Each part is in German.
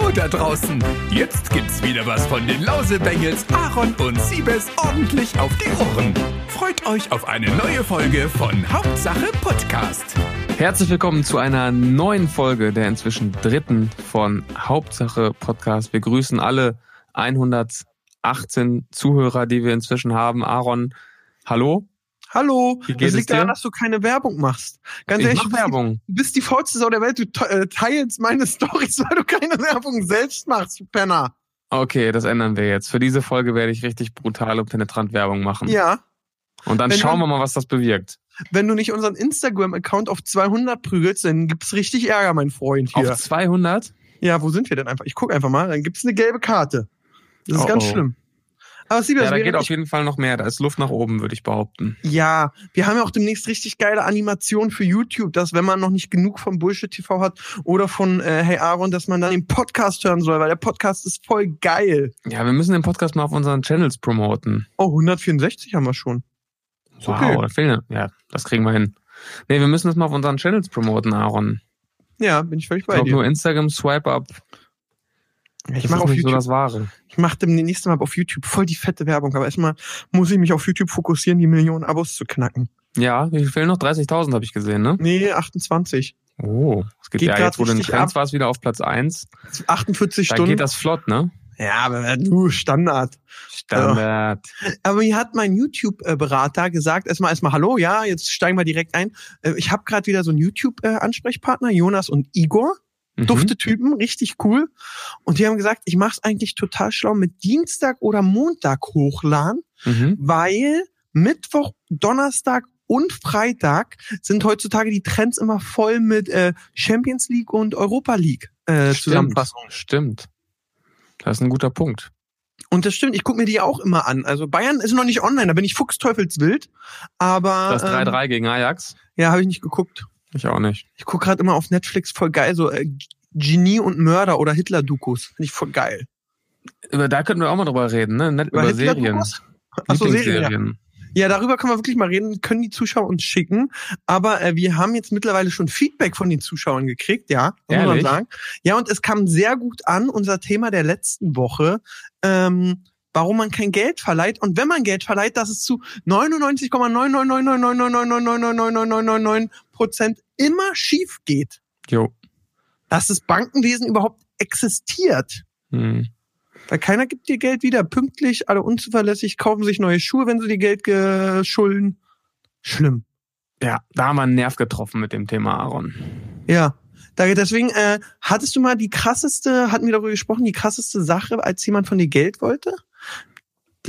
Hallo da draußen! Jetzt gibt's wieder was von den Lausebengels, Aaron und Siebes ordentlich auf die Ohren. Freut euch auf eine neue Folge von Hauptsache Podcast. Herzlich willkommen zu einer neuen Folge, der inzwischen dritten von Hauptsache Podcast. Wir grüßen alle 118 Zuhörer, die wir inzwischen haben. Aaron, hallo. Hallo, das es liegt daran, dir? dass du keine Werbung machst. Ganz Ich ehrlich, mach du bist, die, Werbung. du bist die faulste Sau der Welt. Du äh, teilst meine Stories, weil du keine Werbung selbst machst, du Penner. Okay, das ändern wir jetzt. Für diese Folge werde ich richtig brutal und penetrant Werbung machen. Ja, Und dann Wenn schauen du- wir mal, was das bewirkt. wenn du nicht unseren Instagram-Account auf 200 prügelst, dann gibt's richtig Ärger, mein Freund hier. Auf 200? Ja, wo sind wir denn einfach? Ich guck einfach mal, dann gibt's eine gelbe Karte. Das ist Oh, ganz oh. schlimm. Aber Siebes, Ja, da geht ich- auf jeden Fall noch mehr. Da ist Luft nach oben, würde ich behaupten. Ja, wir haben ja auch demnächst richtig geile Animationen für YouTube, dass wenn man noch nicht genug von Bullshit TV hat oder von äh, Hey Aaron, dass man dann den Podcast hören soll, weil der Podcast ist voll geil. Ja, wir müssen den Podcast mal auf unseren Channels promoten. Oh, 164 haben wir schon. Wow, okay. da fehlen ja, das kriegen wir hin. Nee, wir müssen das mal auf unseren Channels promoten, Aaron. Ja, bin ich völlig Ich bei glaube dir. nur Instagram Swipe Up. Ich mache auf nicht so YouTube, das Wahre. ich mache demnächst mal auf YouTube voll die fette Werbung, aber erstmal muss ich mich auf YouTube fokussieren, die Millionen Abos zu knacken. Ja, wie viel fehlen noch? 30.000 habe ich gesehen, ne? Nee, 28. Oh, es geht, Geht ja jetzt, wo du in Trends warst, wieder auf Platz 1. 48 Da Stunden. geht das flott, ne? ja, aber nur Standard. Standard. Aber mir hat mein YouTube-Berater gesagt, erstmal erstmal Hallo, ja, jetzt steigen wir direkt ein. Äh, Ich habe gerade wieder so einen YouTube-Ansprechpartner, Jonas und Igor. Mhm. Dufte Typen, richtig cool. Und die haben gesagt, ich mache es eigentlich total schlau mit Dienstag oder Montag hochladen, Mhm. weil Mittwoch, Donnerstag und Freitag sind heutzutage die Trends immer voll mit äh, Champions League und Europa League äh, Stimmt. Zusammenfassung. Stimmt. Das ist ein guter Punkt. Und das stimmt, ich gucke mir die auch immer an. Also Bayern ist noch nicht online, da bin ich fuchsteufelswild. Aber Das ähm, 3-3 gegen Ajax? ja, habe ich nicht geguckt. Ich auch nicht. Ich guck gerade immer auf Netflix voll geil, so äh, Genie und Mörder oder Hitler-Dokus. Finde ich voll geil. Über, da könnten wir auch mal drüber reden, ne? Nicht über, Serien. Hitler-Dokus? Achso, Serien. Ja. Darüber können wir wirklich mal reden, können die Zuschauer uns schicken. Aber äh, wir haben jetzt mittlerweile schon Feedback von den Zuschauern gekriegt, ja, muss man sagen. Ja, und es kam sehr gut an, unser Thema der letzten Woche. Ähm, warum man kein Geld verleiht und wenn man Geld verleiht, dass es zu 99,9999999999999 Prozent immer schief geht. Jo. Dass das Bankenwesen überhaupt existiert. Hm. Weil keiner gibt dir Geld wieder. Pünktlich, alle unzuverlässig, kaufen sich neue Schuhe, wenn sie dir Geld geschulden. Schlimm. Ja, da haben wir einen Nerv getroffen mit dem Thema Aaron. Ja. Deswegen, äh, hattest du mal die krasseste, hatten wir darüber gesprochen, die krasseste Sache, als jemand von dir Geld wollte?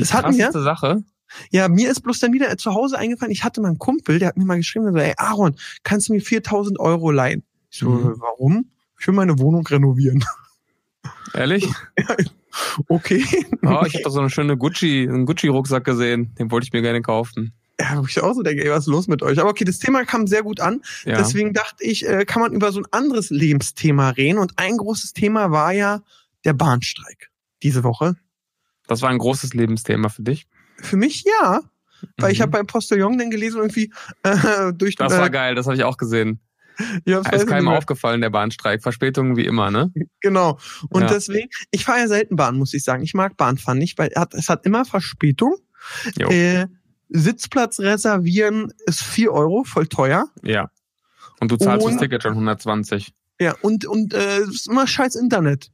Die Das hatten wir? Sache. Ja, mir ist bloß dann wieder zu Hause eingefallen, ich hatte mal einen Kumpel, der hat mir mal geschrieben, so, ey Aaron, kannst du mir 4000 Euro leihen? Ich so, Mhm. warum? Ich will meine Wohnung renovieren. Ehrlich? okay. Oh, ich habe doch so eine schöne Gucci, einen Gucci-Rucksack gesehen. Den wollte ich mir gerne kaufen. Ja, wo ich auch so denke, ey, was ist los mit euch? Aber okay, das Thema kam sehr gut an. Ja. Deswegen dachte ich, äh, kann man über so ein anderes Lebensthema reden. Und ein großes Thema war ja der Bahnstreik diese Woche. Das war ein großes Lebensthema für dich. Für mich ja, weil ich Mhm. habe beim Postillon dann gelesen irgendwie äh, durch Das äh, war geil, das habe ich auch gesehen. Ja, Ist ich keinem aufgefallen, der Bahnstreik. Verspätungen wie immer, ne? Genau. Und Ja. deswegen, ich fahre ja selten Bahn, muss ich sagen. Ich mag Bahnfahren nicht, weil es hat, immer Verspätung. Jo. Äh, Sitzplatz reservieren ist 4 Euro, voll teuer. Ja. Und du zahlst Und- das Ticket schon 120. Ja, und, und äh, es ist immer scheiß Internet.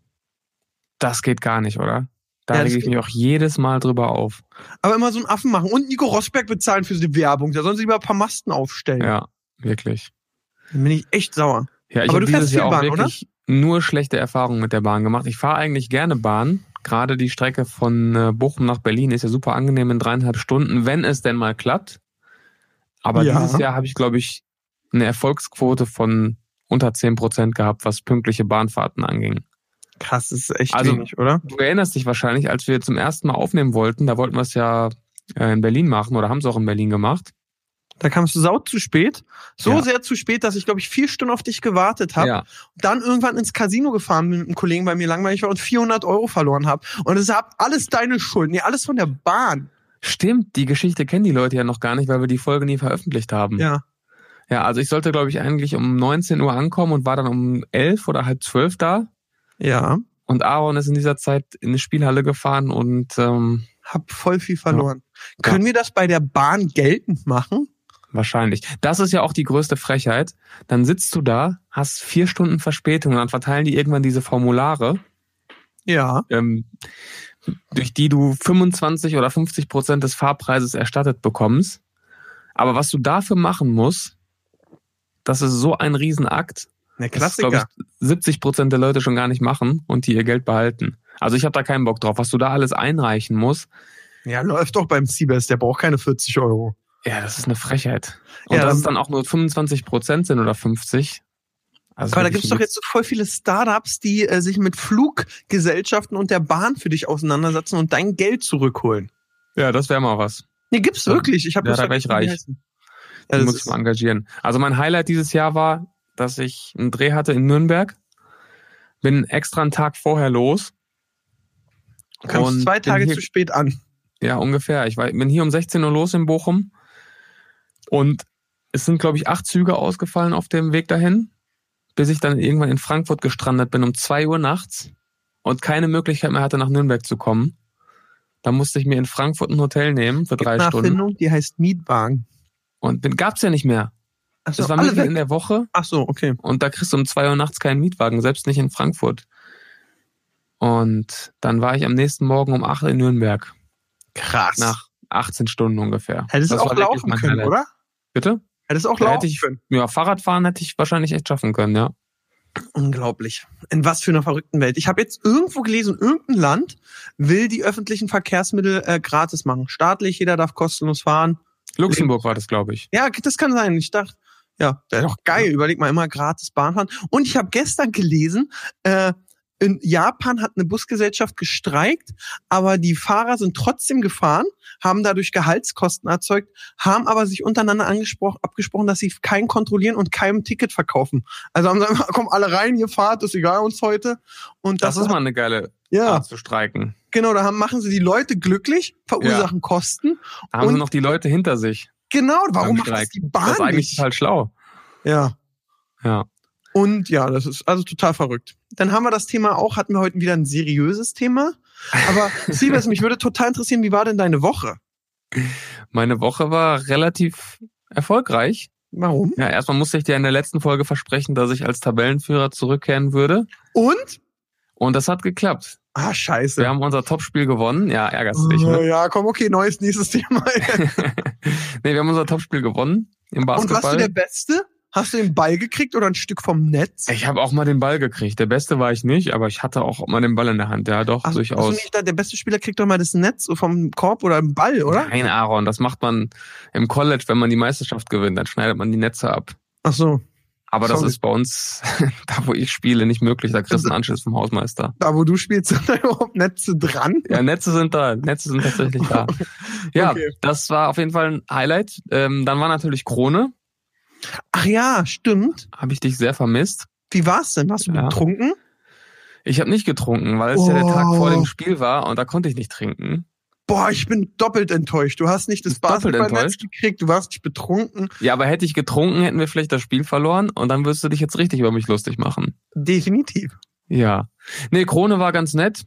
Das geht gar nicht, oder? Da Ja, rege ich mich auch jedes Mal drüber auf. Aber immer so einen Affen machen. Und Nico Rosberg bezahlen für die Werbung. Da sollen sie lieber ein paar Masten aufstellen. Ja, wirklich. Dann bin ich echt sauer. Ja, ich Aber du fährst viel Bahn, oder? wirklich nur schlechte Erfahrungen mit der Bahn gemacht. Ich fahre eigentlich gerne Bahn. Gerade die Strecke von äh, Bochum nach Berlin ist ja super angenehm in dreieinhalb Stunden, wenn es denn mal klappt. Aber Ja. dieses Jahr habe ich, glaube ich, eine Erfolgsquote von unter 10 Prozent gehabt, was pünktliche Bahnfahrten anging. Krass, das ist echt Also- wenig, oder? Du erinnerst dich wahrscheinlich, als wir zum ersten Mal aufnehmen wollten, da wollten wir es ja äh, in Berlin machen oder haben es auch in Berlin gemacht. Da kamst du sau zu spät. So Ja. sehr zu spät, dass ich, glaube ich, vier Stunden auf dich gewartet habe. Ja, Dann irgendwann ins Casino gefahren mit einem Kollegen bei mir langweilig war und 400 Euro verloren habe. Und es ist alles deine Schuld. Nee, alles von der Bahn. stimmt. Die Geschichte kennen die Leute ja noch gar nicht, weil wir die Folge nie veröffentlicht haben. Ja. Ja, also ich sollte, glaube ich, eigentlich um 19 Uhr ankommen und war dann um 11 oder halb 12 da. Ja. Und Aaron ist in dieser Zeit in eine Spielhalle gefahren und ähm, Hab voll viel verloren. Können wir das bei der Bahn geltend machen? wahrscheinlich. Das ist ja auch die größte Frechheit. Dann sitzt du da, hast vier Stunden Verspätung und dann verteilen die irgendwann diese Formulare, Ja. ähm, durch die du 25 oder 50 Prozent des Fahrpreises erstattet bekommst. Aber was du dafür machen musst, das ist so ein Riesenakt. Der Das ist, glaube ich, 70 Prozent der Leute schon gar nicht machen und die ihr Geld behalten. Also ich habe da keinen Bock drauf. Was du da alles einreichen musst, Ja, läuft doch beim Siebes, der braucht keine 40 Euro. ja, das ist eine Frechheit. Und Ja, dass es dann auch nur 25 Prozent sind oder 50. Also Aber da gibt's doch jetzt so voll viele Startups, die äh, sich mit Fluggesellschaften und der Bahn für dich auseinandersetzen und dein Geld zurückholen. Ja, das wäre mal was. Nee, gibt's wirklich. Ich habe Ja, da wär ich reich. Das muss ich mal engagieren. Also mein Highlight dieses Jahr war, dass ich einen Dreh hatte in Nürnberg. Bin extra einen Tag vorher los. du kamst zwei Tage hier- zu spät an. Ja, ungefähr. Ich war, bin hier um 16 Uhr los in Bochum. Und es sind, glaube ich, acht Züge ausgefallen auf dem Weg dahin, bis ich dann irgendwann in Frankfurt gestrandet bin um zwei Uhr nachts und keine Möglichkeit mehr hatte, nach Nürnberg zu kommen. Da musste ich mir in Frankfurt ein Hotel nehmen für drei Eine Stunden. Erfindung, die heißt Mietwagen. Und bin, gab's ja nicht mehr. Ach so, Das war mitten weg. in der Woche Ach so, okay. und da kriegst du um zwei Uhr nachts keinen Mietwagen, selbst nicht in Frankfurt. Und dann war ich am nächsten Morgen um acht in Nürnberg. Krass. Nach 18 Stunden ungefähr. Hättest du Das auch war wirklich laufen können, Highlight. oder? Bitte? Hättest du auch Da laufen hätte ich- können. Ja, Fahrradfahren hätte ich wahrscheinlich echt schaffen können, ja. Unglaublich. In was für einer verrückten Welt. Ich habe jetzt irgendwo gelesen, irgendein Land will die öffentlichen Verkehrsmittel äh, gratis machen. Staatlich, jeder darf kostenlos fahren. Luxemburg war das, glaube ich. Ja, das kann sein. Ich dachte, ja, wäre doch geil. Überleg mal immer gratis Bahn fahren. Und ich habe gestern gelesen, äh, in Japan hat eine Busgesellschaft gestreikt, aber die Fahrer sind trotzdem gefahren, haben dadurch Gehaltskosten erzeugt, haben aber sich untereinander angesprochen, abgesprochen, dass sie keinen kontrollieren und keinem Ticket verkaufen. Also haben sie einfach, kommen alle rein, ihr fahrt, ist egal uns heute. Und Das, das, ist mal eine geile ja, Art zu streiken. genau, da haben, machen sie die Leute glücklich, verursachen Kosten. Da haben sie noch die Leute hinter sich. Genau, warum macht das die Bahn Das ist eigentlich nicht? total schlau. Ja. Ja. Und ja, das ist also total verrückt. Dann haben wir das Thema auch, hatten wir heute wieder ein seriöses Thema. Aber Siebes, mich würde total interessieren, wie war denn deine Woche? Meine Woche war relativ erfolgreich. Warum? Ja, erstmal musste ich dir in der letzten Folge versprechen, dass ich als Tabellenführer zurückkehren würde. Und? Und das hat geklappt. Ah, scheiße. Wir haben unser Topspiel gewonnen. Ja, ärgerst dich, Oh, ne? Ja, komm, okay, neues, nächstes Thema. nee, wir haben unser Topspiel gewonnen im Und warst du Basketball. der Beste? Hast du den Ball gekriegt oder ein Stück vom Netz? Ich habe auch mal den Ball gekriegt. Der Beste war ich nicht, aber ich hatte auch mal den Ball in der Hand. Ja, doch, Ach, durchaus. hast du nicht, da- der beste Spieler kriegt doch mal das Netz vom Korb oder im Ball, oder? Nein, Aaron, das macht man im College, wenn man die Meisterschaft gewinnt, dann schneidet man die Netze ab. Ach so, Aber das Sorry. ist bei uns, da wo ich spiele, nicht möglich. Da kriegst du einen Anschluss vom Hausmeister. da wo du spielst, sind da überhaupt Netze dran? Ja, Netze sind da. Netze sind tatsächlich da. Ja, Okay. das war auf jeden Fall ein Highlight. Ähm, dann war natürlich Krone. Ach ja, stimmt. Habe ich dich sehr vermisst. Wie war's denn? Warst du Ja. betrunken? Ich habe nicht getrunken, weil es ja der Oh. Tag vor dem Spiel war und da konnte ich nicht trinken. Boah, ich bin doppelt enttäuscht. Du hast nicht das Basketballnetz gekriegt, du warst nicht betrunken. Ja, aber hätte ich getrunken, hätten wir vielleicht das Spiel verloren und dann würdest du dich jetzt richtig über mich lustig machen. Definitiv. Ja. Nee, Krone war ganz nett.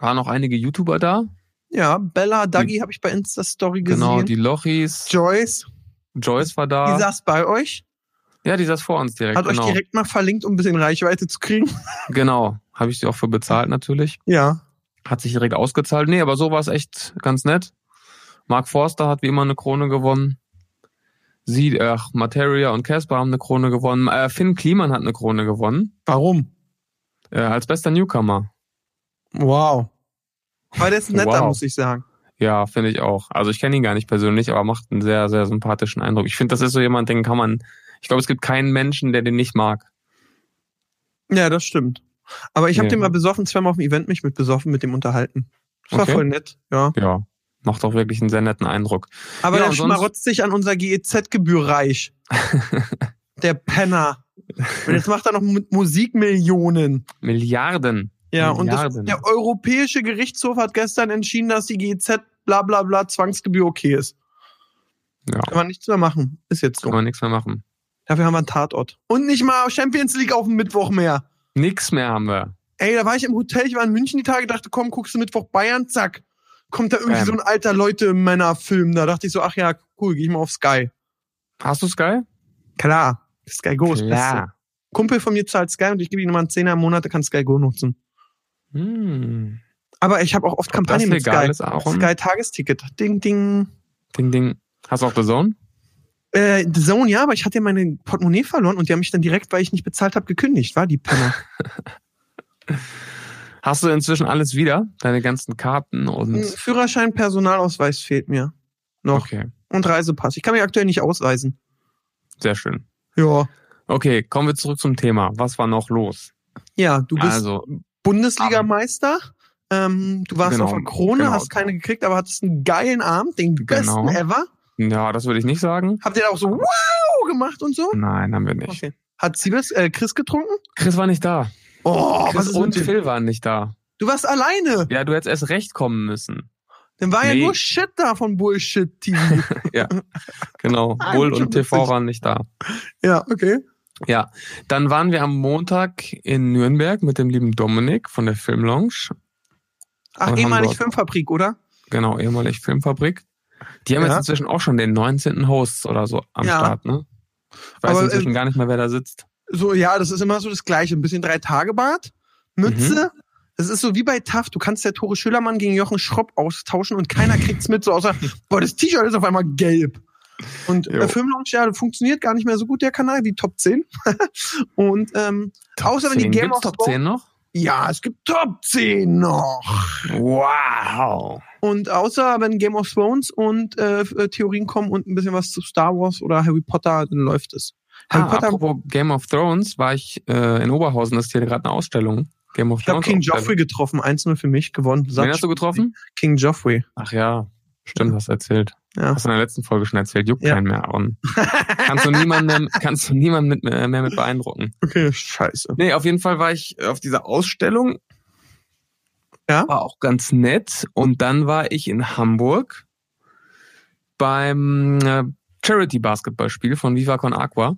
Waren noch einige YouTuber da. Ja, Bella, Dagi habe ich bei Insta-Story gesehen. Genau, die Lochis. Joyce, Joyce war da. die saß bei euch, ja, die saß vor uns direkt. hat genau. euch direkt mal verlinkt, um ein bisschen Reichweite zu kriegen. Genau. Habe ich sie auch für bezahlt natürlich. Ja. Hat sich direkt ausgezahlt. Nee, aber so war es echt ganz nett. Mark Forster hat wie immer eine Krone gewonnen. Sie, ach, Materia und Casper haben eine Krone gewonnen. Äh, Finn Kliman hat eine Krone gewonnen. Warum? Äh, als bester Newcomer. Wow. Aber der ist netter, Wow. muss ich sagen. Ja, finde ich auch. Also ich kenne ihn gar nicht persönlich, aber macht einen sehr, sehr sympathischen Eindruck. Ich finde, das ist so jemand, den kann man. Ich glaube, es gibt keinen Menschen, der den nicht mag. Ja, das stimmt. Aber ich habe Ja. den mal besoffen, zweimal auf dem Event mich mit besoffen, mit dem unterhalten. Das war Okay. voll nett, ja. Ja, macht auch wirklich einen sehr netten Eindruck. Aber Ja, der schmarotzt sich an unser GEZ-Gebühr reich. der Penner. Und jetzt macht er noch mit Musikmillionen. Milliarden. Ja, und das, Milliarden. der Europäische Gerichtshof hat gestern entschieden, dass die GEZ bla bla bla Zwangsgebühr okay ist. Ja, Kann man nichts mehr machen. Ist jetzt kann so. man nichts mehr machen. Dafür haben wir einen Tatort. Und nicht mal Champions League auf dem Mittwoch mehr. Nix mehr haben wir. Ey, da war ich im Hotel, ich war in München die Tage, dachte, komm, guckst du Mittwoch Bayern, zack. Kommt da irgendwie Bam. so ein alter Leute-Männer-Film. Da dachte ich so, ach ja, cool, geh ich mal auf Sky. Hast du Sky? Klar, Sky Go ist beste. Kumpel von mir zahlt Sky und ich gebe ihm immer einen Zehner im Monat, der kann Sky Go nutzen. Hm. Aber ich habe auch oft Ob Kampagnen mit Sky. Sky Tagesticket. Ding, ding. Ding, ding. Hast du auch The Zone? Äh, The Zone, ja, aber ich hatte ja meine Portemonnaie verloren und die haben mich dann direkt, weil ich nicht bezahlt habe, gekündigt, war die Penner. Hast du inzwischen alles wieder? Deine ganzen Karten und. Ein Führerschein, Personalausweis fehlt mir. Noch. Okay, Und Reisepass. Ich kann mich aktuell nicht ausweisen. sehr schön. Ja. Okay, kommen wir zurück zum Thema. Was war noch los? Ja, du bist Also, Bundesligameister. Ähm, du warst Genau, auf der Krone, genau. hast keine gekriegt, aber hattest einen geilen Abend, den Genau. besten ever. Ja, das würde ich nicht sagen. Habt ihr da auch so wow gemacht und so? Nein, haben wir nicht. Okay. Hat Siebes, äh, Chris getrunken? Chris war nicht da. Oh, Chris was ist und mit? Phil waren nicht da. Du warst alleine. Ja, du hättest erst recht kommen müssen. Dann war ja Nee. nur Shit da von Bullshit TV. Genau. Ah, Bull und TV witzig. waren nicht da. ja, okay. Ja, dann waren wir am Montag in Nürnberg mit dem lieben Dominik von der Filmlounge. Ach, ehemalig Filmfabrik, oder? Genau, ehemalig Filmfabrik. Die haben Ja. jetzt inzwischen auch schon den 19. Hosts oder so am Ja. Start, ne? Weiß Aber, inzwischen äh, gar nicht mehr, wer da sitzt. So, ja, das ist immer so das Gleiche. Ein bisschen Drei-Tage-Bart, Mütze. Mhm. Das ist so wie bei TAF. Du kannst der Tore Schülermann gegen Jochen Schropp austauschen und keiner kriegt's mit, so außer, boah, das T-Shirt ist auf einmal gelb. Und Jo. der Filmlaunch, ja, funktioniert gar nicht mehr so gut, der Kanal, die Top 10. und ähm, außer wenn die 10. Game of Top Thrones- 10 noch? Ja, es gibt Top 10 noch. Wow. Und außer wenn Game of Thrones und äh, äh, Theorien kommen und ein bisschen was zu Star Wars oder Harry Potter, dann läuft es. Harry Ah, Potter, apropos Game of Thrones, war ich äh, in Oberhausen, das ist hier gerade eine Ausstellung. Game of ich habe. King. Joffrey getroffen, 1-0 für mich gewonnen. Wen hast du getroffen? King Joffrey. Ach ja, stimmt, hast du erzählt. Ja. Hast du in der letzten Folge schon erzählt, juckt Ja. keinen mehr. Und kannst du niemanden kannst du niemanden mit, äh, mehr mit beeindrucken. Okay, scheiße. Nee, auf jeden Fall war ich auf dieser Ausstellung. Ja? War auch ganz nett. Und dann war ich in Hamburg beim äh, Charity-Basketballspiel von Viva Con Aqua.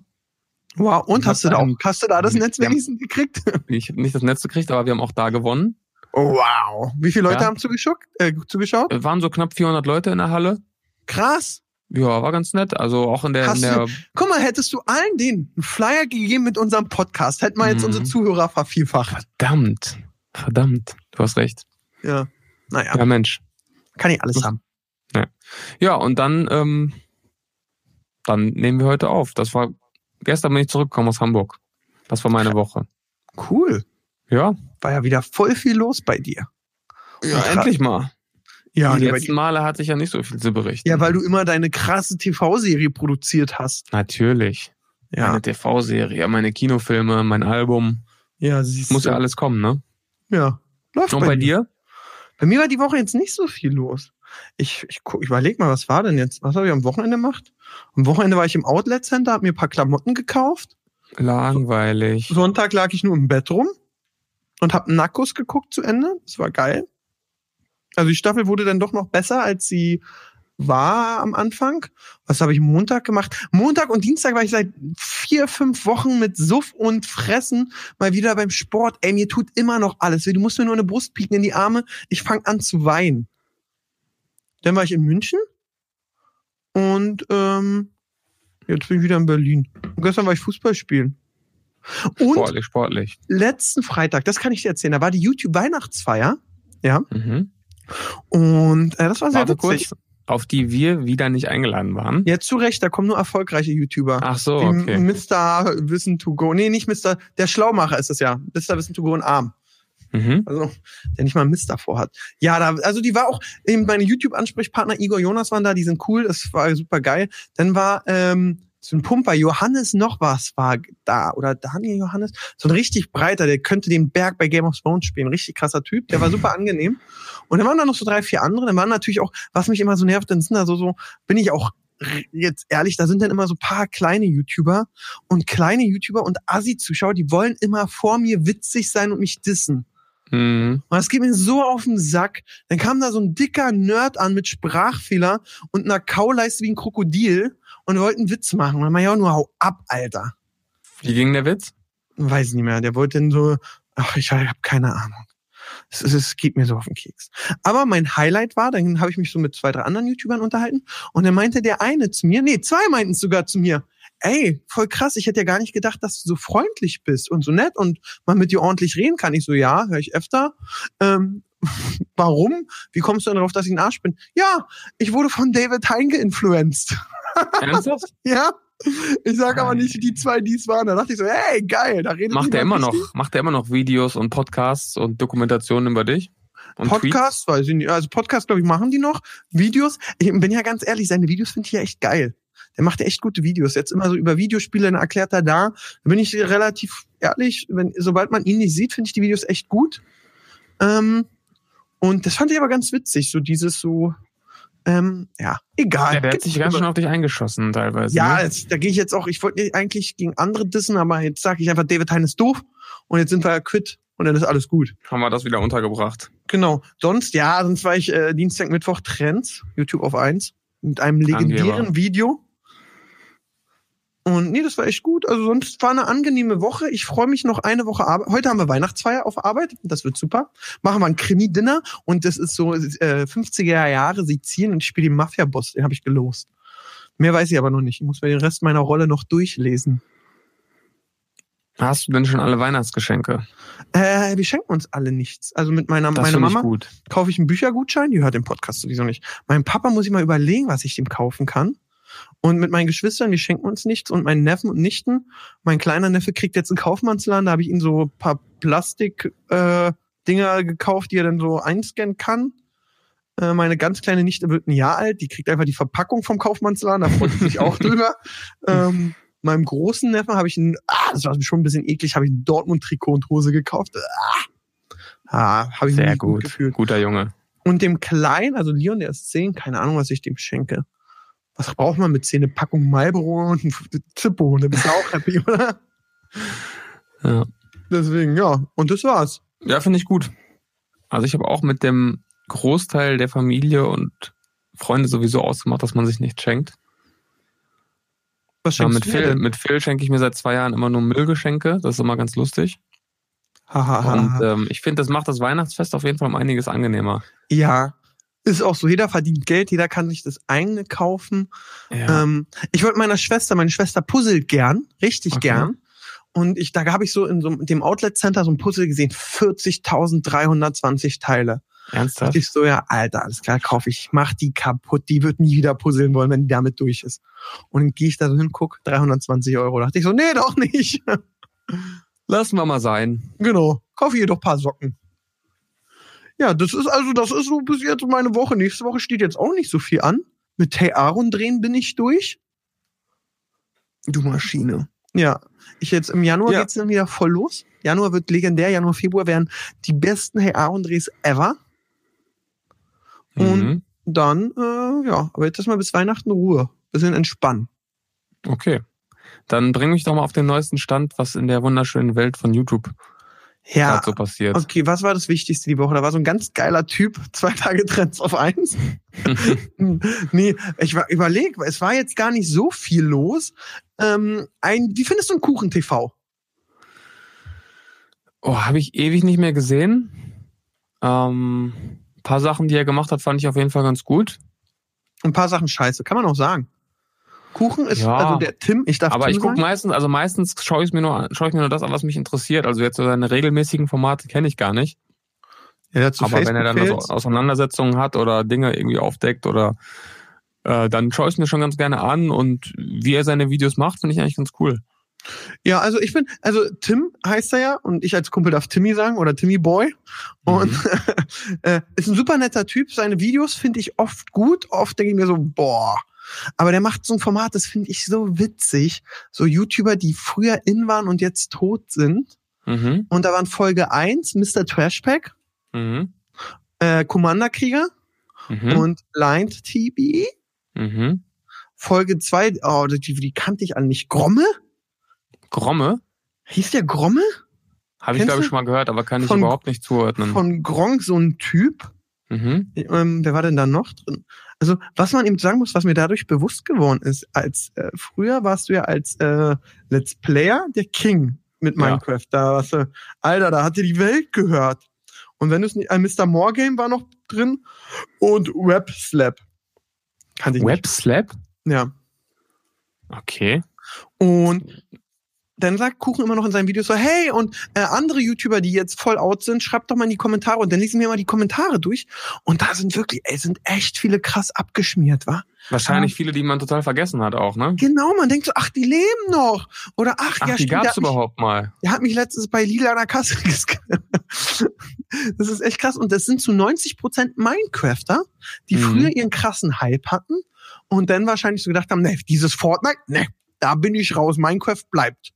Wow, und Ich hast du hab da auch, hast du da das Netz wenigstens gekriegt? Ich habe nicht das Netz gekriegt, aber wir haben auch da gewonnen. Oh, wow. Wie viele Leute Ja. haben zugeschaut? Äh, zugeschaut? Es waren so knapp 400 Leute in der Halle. Krass. Ja, war ganz nett. Also auch in der, in Hast der Guck mal, hättest du allen denen einen Flyer gegeben mit unserem Podcast, hätten wir jetzt Mhm. unsere Zuhörer vervielfacht. verdammt, verdammt, du hast recht. Ja. Naja, Ja, Mensch. kann ich alles haben. Ja, und dann, ähm, dann nehmen wir heute auf. Das war, gestern bin ich zurückgekommen aus Hamburg. Das war meine Woche. Cool. Ja, War ja wieder voll viel los bei dir. ja Und endlich mal. Ja, Die letzten. Male hatte ich ja nicht so viel zu berichten. ja, weil du immer deine krasse TV-Serie produziert hast. Natürlich. Ja. Meine TV-Serie, meine Kinofilme, mein Album. Ja, siehst Muss du. ja alles kommen, ne? Ja. Läuft Und bei, bei dir. dir? Bei mir war die Woche jetzt nicht so viel los. Ich, ich, guck, ich überleg mal, was war denn jetzt? Was habe ich am Wochenende gemacht? Am Wochenende war ich im Outlet Center, habe mir ein paar Klamotten gekauft. Langweilig. Sonntag lag ich nur im Bett rum und habe Nackos geguckt zu Ende. Das war geil. Also die Staffel wurde dann doch noch besser, als sie war am Anfang. Was habe ich Montag gemacht? Montag und Dienstag war ich seit vier, fünf Wochen mit Suff und Fressen mal wieder beim Sport. Ey, mir tut immer noch alles. Du musst mir nur eine Brust pieken in die Arme. Ich fange an zu weinen. Dann war ich in München und ähm, jetzt bin ich wieder in Berlin. Und gestern war ich Fußball spielen. Und Sportlich, sportlich. letzten Freitag, das kann ich dir erzählen, da war die YouTube-Weihnachtsfeier. Ja. Mhm. Und äh, das war sehr Warte witzig. kurz, auf die wir wieder nicht eingeladen waren. Ja, zu Recht, da kommen nur erfolgreiche YouTuber. Ach so, okay. Mr. Wissen to Go. Nee, nicht Mr. Der Schlaumacher ist es ja. Mr. Wissen to Go und Arm. Mhm. Also, der nicht mal Mist davor hat. Ja, da, also die war auch, eben meine YouTube-Ansprechpartner Igor Jonas waren da, die sind cool, das war super geil. Dann war ähm, so ein Pumper, Johannes noch was war da. Oder Daniel Johannes. So ein richtig breiter, der könnte den Berg bei Game of Thrones spielen. Richtig krasser Typ. Der war super angenehm. Und dann waren da noch so drei, vier andere. Dann waren natürlich auch, was mich immer so nervt, dann sind da so, so, bin ich auch jetzt ehrlich, da sind dann immer so paar kleine YouTuber und kleine YouTuber und Assi-Zuschauer, die wollen immer vor mir witzig sein und mich dissen. Mhm. Und das geht mir so auf den Sack. Dann kam da so ein dicker Nerd an mit Sprachfehler und einer Kauleiste wie ein Krokodil und wollte einen Witz machen. Und dann mach ich auch nur hau ab, Alter. Wie ging der Witz? Weiß nicht mehr. Der wollte dann so, Ach, ich habe keine Ahnung. Es, es, es geht mir so auf den Keks. Aber mein Highlight war, dann habe ich mich so mit zwei, drei anderen YouTubern unterhalten und dann meinte der eine zu mir, nee, zwei meinten sogar zu mir, ey, voll krass, ich hätte ja gar nicht gedacht, dass du so freundlich bist und so nett und man mit dir ordentlich reden kann. Ich so, ja, höre ich öfter. Ähm, warum? Wie kommst du denn darauf, dass ich ein Arsch bin? Ja, ich wurde von David Hein geinfluenced. Ernsthaft? ja. Ich sage aber nicht die zwei, die es waren. Da dachte ich so, hey, geil, da redet Macht er immer noch, macht er immer noch Videos und Podcasts und Dokumentationen über dich? Und Podcast, weiß ich nicht. Also Podcast, glaube ich, machen die noch. Videos. Ich bin ja ganz ehrlich, seine Videos finde ich ja echt geil. Der macht ja echt gute Videos. Jetzt immer so über Videospiele, dann erklärt er da. Da bin ich relativ ehrlich, wenn, sobald man ihn nicht sieht, finde ich die Videos echt gut. Ähm, und das fand ich aber ganz witzig, so dieses so, ähm, ja, egal. Ja, der hat sich ganz schön auf dich eingeschossen teilweise. ja, ne? jetzt, da gehe ich jetzt auch, ich wollte eigentlich gegen andere dissen, aber jetzt sage ich einfach, David Hein ist doof und jetzt sind wir ja quitt und dann ist alles gut. haben wir das wieder untergebracht. Genau. Sonst, ja, sonst war ich äh, Dienstag, Mittwoch Trends, YouTube auf eins mit einem legendären Angeber. Video. Und nee, das war echt gut. Also sonst war eine angenehme Woche. Ich freue mich noch eine Woche Arbeit. Heute haben wir Weihnachtsfeier auf Arbeit. Das wird super. Machen wir ein Krimi-Dinner und das ist so äh, 50er Jahre Sizilien und ich spiele den Mafia-Boss. Den habe ich gelost. Mehr weiß ich aber noch nicht. Ich muss mir den Rest meiner Rolle noch durchlesen. Hast du denn schon alle Weihnachtsgeschenke? Äh, wir schenken uns alle nichts. Also mit meiner, Das meiner Mama gut. kaufe ich einen Büchergutschein, die hört den Podcast sowieso nicht. Meinem Papa muss ich mal überlegen, was ich dem kaufen kann. Und mit meinen Geschwistern, wir schenken uns nichts. Und meinen Neffen und Nichten, mein kleiner Neffe kriegt jetzt einen Kaufmannsladen, da habe ich ihm so ein paar Plastik-Dinger äh, Dinger gekauft, die er dann so einscannen kann. Äh, meine ganz kleine Nichte wird ein Jahr alt, die kriegt einfach die Verpackung vom Kaufmannsladen, da freut sie sich auch drüber. Ähm, meinem großen Neffen habe ich ein, ah, das war schon ein bisschen eklig, habe ich ein Dortmund-Trikot und Hose gekauft. Ah, ah habe ich mich Sehr gut gut. gefühlt. Guter Junge. Und dem Kleinen, also Leon, der ist zehn, keine Ahnung, was ich dem schenke. Was braucht man mit zehn? Eine Packung Marlboro und ein Zippo, bist du auch happy, oder? Ja, Deswegen, ja. Und das war's. ja finde ich gut. Also ich habe auch mit dem Großteil der Familie und Freunde sowieso ausgemacht, dass man sich nicht schenkt. Was Ja, schenkst mit, du Phil, denn? mit Phil schenke ich mir seit zwei Jahren immer nur Müllgeschenke. Das ist immer ganz lustig. Hahaha. Und ähm, ich finde, das macht das Weihnachtsfest auf jeden Fall um einiges angenehmer. ja. Ist auch so, jeder verdient Geld, jeder kann sich das eigene kaufen. Ja. Ähm, ich wollte meiner Schwester, meine Schwester puzzelt gern, richtig Okay. gern. Und ich, da habe ich so in so dem Outlet Center so ein Puzzle gesehen, 40.320 Teile. Ernsthaft? dachte ich so, ja, Alter, alles klar, kaufe ich, mach die kaputt, die wird nie wieder puzzeln wollen, wenn die damit durch ist. Und dann gehe ich da so hin, guck, 320 Euro. dachte ich so, nee, doch nicht. Lassen wir mal sein. genau, kaufe ihr doch paar Socken. Ja, das ist also, das ist so bis jetzt meine Woche. Nächste Woche steht jetzt auch nicht so viel an. Mit Hey Aaron drehen bin ich durch. Du Maschine. Ja, ich jetzt im Januar Ja. geht's dann wieder voll los. Januar wird legendär, Januar, Februar werden die besten Hey Aaron Drehs ever. Und Mhm. dann, äh, ja, aber jetzt erstmal bis Weihnachten Ruhe. Bisschen entspannen. Okay. Dann bring mich doch mal auf den neuesten Stand, was in der wunderschönen Welt von YouTube Ja. so passiert. Okay, was war das Wichtigste die Woche? Da war so ein ganz geiler Typ, zwei Tage Trends auf eins. nee, ich war überleg, es war jetzt gar nicht so viel los. Ähm, ein, wie findest du einen Kuchen-TV? Oh, habe ich ewig nicht mehr gesehen. Ähm, paar Sachen, die er gemacht hat, fand ich auf jeden Fall ganz gut. Ein paar Sachen scheiße, kann man auch sagen. Kuchen ist, Ja. also der Tim, ich darf Aber Tim ich gucke meistens, also meistens schaue ich mir nur, schaue ich mir nur das an, was mich interessiert. Also jetzt so seine regelmäßigen Formate kenne ich gar nicht. Ja, Aber wenn er dann so Facebook-Fails. Auseinandersetzungen hat oder Dinge irgendwie aufdeckt oder äh, dann schaue ich es mir schon ganz gerne an und wie er seine Videos macht, finde ich eigentlich ganz cool. Ja, also ich bin, also Tim heißt er ja und ich als Kumpel darf Timmy sagen oder Timmy Boy. Und äh, ist ein super netter Typ. Seine Videos finde ich oft gut. Oft denke ich mir so, boah. Aber der macht so ein Format, das finde ich so witzig. So YouTuber, die früher in waren und jetzt tot sind. Mhm. Und da waren Folge 1 Mr. Trashpack, Mhm. äh, Commanderkrieger Mhm. und Blind TV. Mhm. Folge 2, oh, die, die kannte ich alle nicht. Gromme? Gromme? Hieß der Gromme? Habe ich, glaube ich, schon mal gehört, aber kann ich Von- überhaupt nicht zuordnen. Von Gronk, so ein Typ. Mhm. ähm, wer war denn da noch drin? Also, was man eben sagen muss, was mir dadurch bewusst geworden ist, als äh, früher warst du ja als äh, Let's Player der King. mit Ja. Minecraft. Da warst du, Alter, da hatte die Welt gehört. Und wenn du es nicht, äh, Mr. More Game war noch drin und Web Slap. Kannte ich Web Slap? Ja. Okay. Und dann sagt Kuchen immer noch in seinen Videos so, hey, und äh, andere YouTuber, die jetzt voll out sind, schreibt doch mal in die Kommentare. Und dann lesen wir mal die Kommentare durch. Und da sind wirklich, ey, sind echt viele krass abgeschmiert, wa? Wahrscheinlich viele, die man total vergessen hat auch, ne? Genau, man denkt so, ach, die leben noch. Oder ach, Ach, ja, die stimmt, gab's hat mich- überhaupt mal. Der hat mich letztens bei Lila an der Kasse gescannt. Das ist echt krass. Und das sind zu 90 Prozent Minecrafter, die Mhm. früher ihren krassen Hype hatten und dann wahrscheinlich so gedacht haben, ne, dieses Fortnite, ne, da bin ich raus, Minecraft bleibt.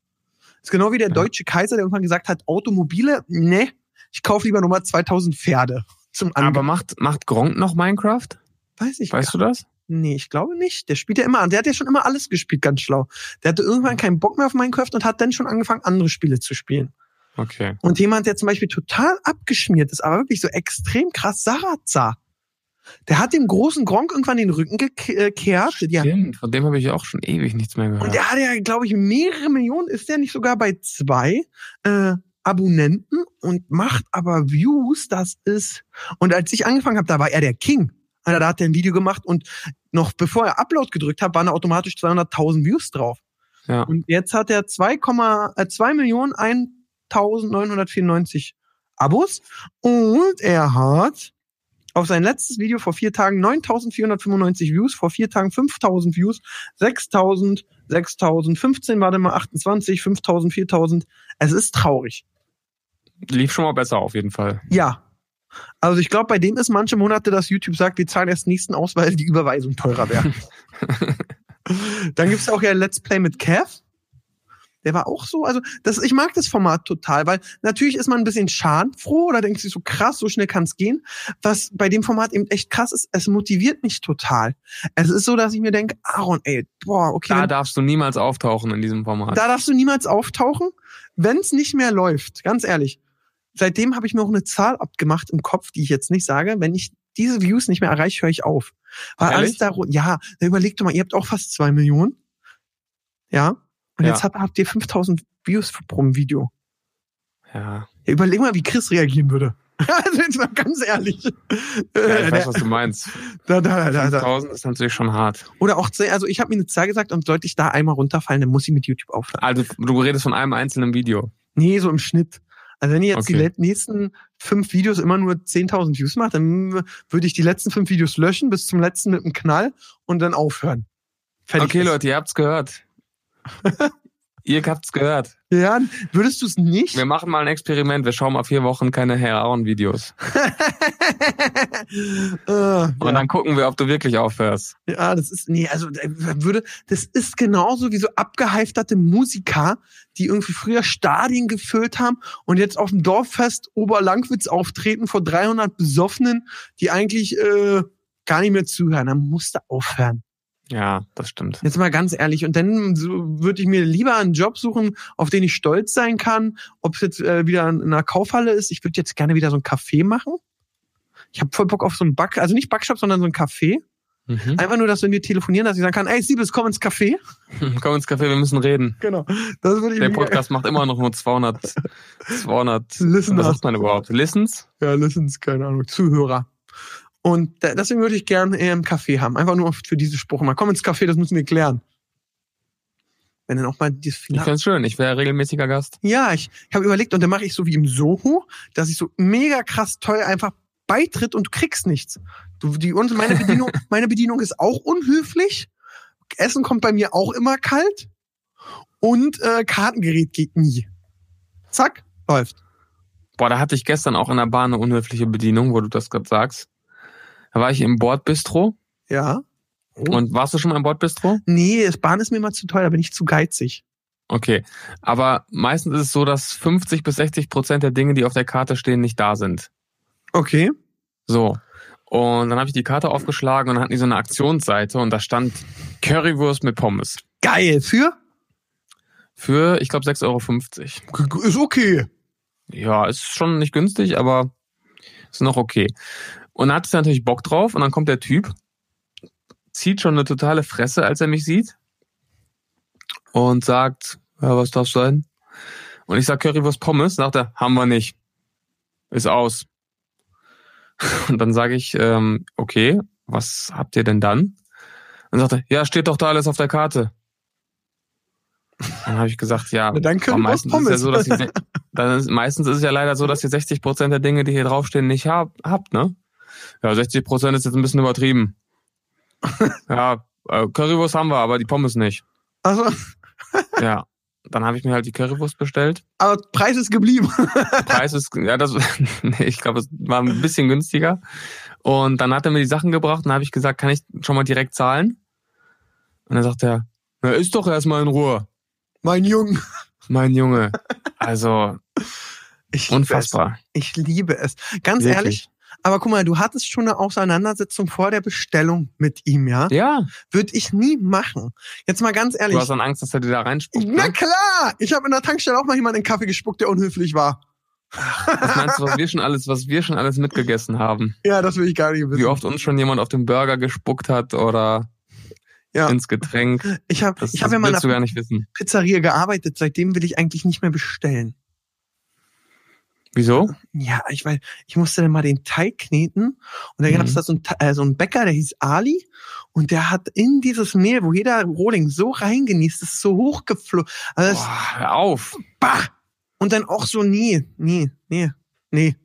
Das ist genau wie der deutsche Kaiser, der irgendwann gesagt hat, Automobile, ne, ich kaufe lieber nochmal 2000 Pferde zum Aber macht, macht Gronk noch Minecraft? Weiß ich Weißt du das? Nee, ich glaube nicht. Der spielt ja immer an. Der hat ja schon immer alles gespielt, ganz schlau. Der hatte irgendwann keinen Bock mehr auf Minecraft und hat dann schon angefangen, andere Spiele zu spielen. Okay. Und jemand, der zum Beispiel total abgeschmiert ist, aber wirklich so extrem krass Sarazar. Der hat dem großen Gronk irgendwann den Rücken gekehrt. Ja. Stimmt, von dem habe ich auch schon ewig nichts mehr gehört. Und der hat ja, glaube ich, mehrere Millionen. Ist der nicht sogar bei zwei äh, Abonnenten und macht aber Views. Das ist. Und als ich angefangen habe, da war er der King. Alter, da hat er ein Video gemacht und noch bevor er Upload gedrückt hat, waren da automatisch 200.000 Views drauf. ja. Und jetzt hat er 2, äh, 2 Millionen 1994 Abos und er hat auf sein letztes Video vor vier Tagen 9495 Views, vor vier Tagen 5000 Views, 6000, 6000, 15 war dann mal 28, 5000, 4000. Es ist traurig. Lief schon mal besser auf jeden Fall. Ja. Also ich glaube, bei dem ist manche Monate, dass YouTube sagt, wir zahlen erst nächsten aus, weil die Überweisung teurer wäre. Dann gibt's auch ja Let's Play mit Kev. Der war auch so, also das, ich mag das Format total, weil natürlich ist man ein bisschen schadenfroh oder denkt sich so krass, so schnell kann's gehen. Was bei dem Format eben echt krass ist, es motiviert mich total. Es ist so, dass ich mir denke, Aaron, ey, boah, okay, Da wenn- darfst du niemals auftauchen in diesem Format. da darfst du niemals auftauchen, wenn's nicht mehr läuft. Ganz ehrlich. Seitdem habe ich mir auch eine Zahl abgemacht im Kopf, die ich jetzt nicht sage. Wenn ich diese Views nicht mehr erreiche, höre ich auf. Weil Ehrlich? alles da, ja, dann überleg doch mal, ihr habt auch fast zwei Millionen. Ja. Und Ja. jetzt habt, habt ihr 5000 Views pro Video. ja. Ja, überleg mal, wie Chris reagieren würde. Also jetzt mal ganz ehrlich. ja, Äh, ich weiß, der- was du meinst. da, da, da, da. 5000 ist natürlich schon hart. Oder auch, also ich habe mir eine Zahl gesagt und sollte ich da einmal runterfallen, dann muss ich mit YouTube aufhören. Also du redest von einem einzelnen Video. Nee, so im Schnitt. Also wenn ihr jetzt die Okay. let- nächsten fünf Videos immer nur 10.000 Views macht, dann würde ich die letzten fünf Videos löschen bis zum letzten mit einem Knall und dann aufhören. Fertig Okay, ist. Leute, ihr habt's gehört. Ihr habt's gehört. Ja, würdest du es nicht? Wir machen mal ein Experiment. Wir schauen mal vier Wochen keine Herr Aaron-Videos. äh, Und ja. dann gucken wir, ob du wirklich aufhörst. ja, das ist, nee, also äh, würde, das ist genauso wie so abgehalfterte Musiker, die irgendwie früher Stadien gefüllt haben und jetzt auf dem Dorffest Oberlangwitz auftreten vor 300 Besoffenen, die eigentlich äh, gar nicht mehr zuhören. Dann musst du aufhören. Ja, das stimmt. Jetzt mal ganz ehrlich, und dann würde ich mir lieber einen Job suchen, auf den ich stolz sein kann, ob es jetzt äh, wieder in einer Kaufhalle ist. Ich würde jetzt gerne wieder so ein Café machen. Ich habe voll Bock auf so einen Back, also nicht Backshop, sondern so ein Café. Mhm. Einfach nur, dass wenn wir telefonieren, dass ich sagen kann, ey Siebes, komm ins Café. Komm ins Café, wir müssen reden. Genau. Das würde ich Der Podcast macht immer noch nur 200, 200, Listeners. was sagt man überhaupt? Listens? Ja, listens, keine Ahnung, Zuhörer. Und deswegen würde ich gerne eher im Café haben. Einfach nur für diese Spruch mal. Komm ins Café, das müssen wir klären. Wenn dann auch mal dieses Ich Finale. find's schön. Ich wäre regelmäßiger Gast. Ja, ich, ich habe überlegt und dann mache ich so wie im Soho, dass ich so mega krass teuer einfach beitritt und du kriegst nichts. Du, die, und meine Bedienung, meine Bedienung ist auch unhöflich. Essen kommt bei mir auch immer kalt. Und äh, Kartengerät geht nie. Zack, läuft. Boah, da hatte ich gestern auch in der Bahn eine unhöfliche Bedienung, wo du das gerade sagst. Da war ich im Bordbistro. Ja. Und warst du schon mal im Bordbistro? Nee, das Bahn ist mir immer zu teuer, da bin ich zu geizig. Okay. Aber meistens ist es so, dass 50 bis 60 Prozent der Dinge, die auf der Karte stehen, nicht da sind. Okay. So. Und dann habe ich die Karte aufgeschlagen und dann hatten die so eine Aktionsseite und da stand Currywurst mit Pommes. Geil. Für? Für, ich glaube, 6,50 Euro. Ist okay. Ja, ist schon nicht günstig, aber ist noch okay. Und dann hatte ich natürlich Bock drauf und dann kommt der Typ, zieht schon eine totale Fresse, als er mich sieht und sagt, ja, was darf sein? Und ich sag Currywurst Pommes, sagt er, haben wir nicht. Ist aus. Und dann sage ich, ähm, okay, was habt ihr denn dann? Dann sagt er, ja, steht doch da alles auf der Karte. Dann habe ich gesagt, ja, Na, dann können meistens ist, ja Pommes. so, dass ihr, dann ist, meistens ist es ja leider so, dass ihr 60 Prozent der Dinge, die hier draufstehen, nicht hab, habt, ne? Ja, 60 Prozent ist jetzt ein bisschen übertrieben. ja, äh, Currywurst haben wir, aber die Pommes nicht. Also, Ja, dann habe ich mir halt die Currywurst bestellt. aber Preis ist geblieben. Preis ist, ja, das, ich glaube, es war ein bisschen günstiger. Und dann hat er mir die Sachen gebracht und dann habe ich gesagt, kann ich schon mal direkt zahlen? Und dann sagt er, na, ist doch erstmal in Ruhe, mein Junge. mein Junge. Also, Ich liebe unfassbar. Es. Ich liebe es. Ganz Wirklich. ehrlich. Aber guck mal, du hattest schon eine Auseinandersetzung vor der Bestellung mit ihm, ja? Ja, Würde ich nie machen. Jetzt mal ganz ehrlich. du hast dann Angst, dass er dir da reinspuckt. Na Ne? klar! Ich habe in der Tankstelle auch mal jemanden in den Kaffee gespuckt, der unhöflich war. Was meinst du, was wir schon alles, was wir schon alles mitgegessen haben? Ja, das will ich gar nicht wissen. Wie oft uns schon jemand auf den Burger gespuckt hat oder Ja. ins Getränk? Ich habe ich hab ja mal in einer. Pizzeria gearbeitet. Seitdem will ich eigentlich nicht mehr bestellen. Wieso? Ja, ich weil ich musste dann mal den Teig kneten und dann Mhm. gab es da so einen, äh, so einen Bäcker, der hieß Ali und der hat in dieses Mehl, wo jeder Rohling so reingenießt, ist so hochgeflogen. Also Boah, hör auf. bah! Und dann auch so, nee, nee, nee, nee.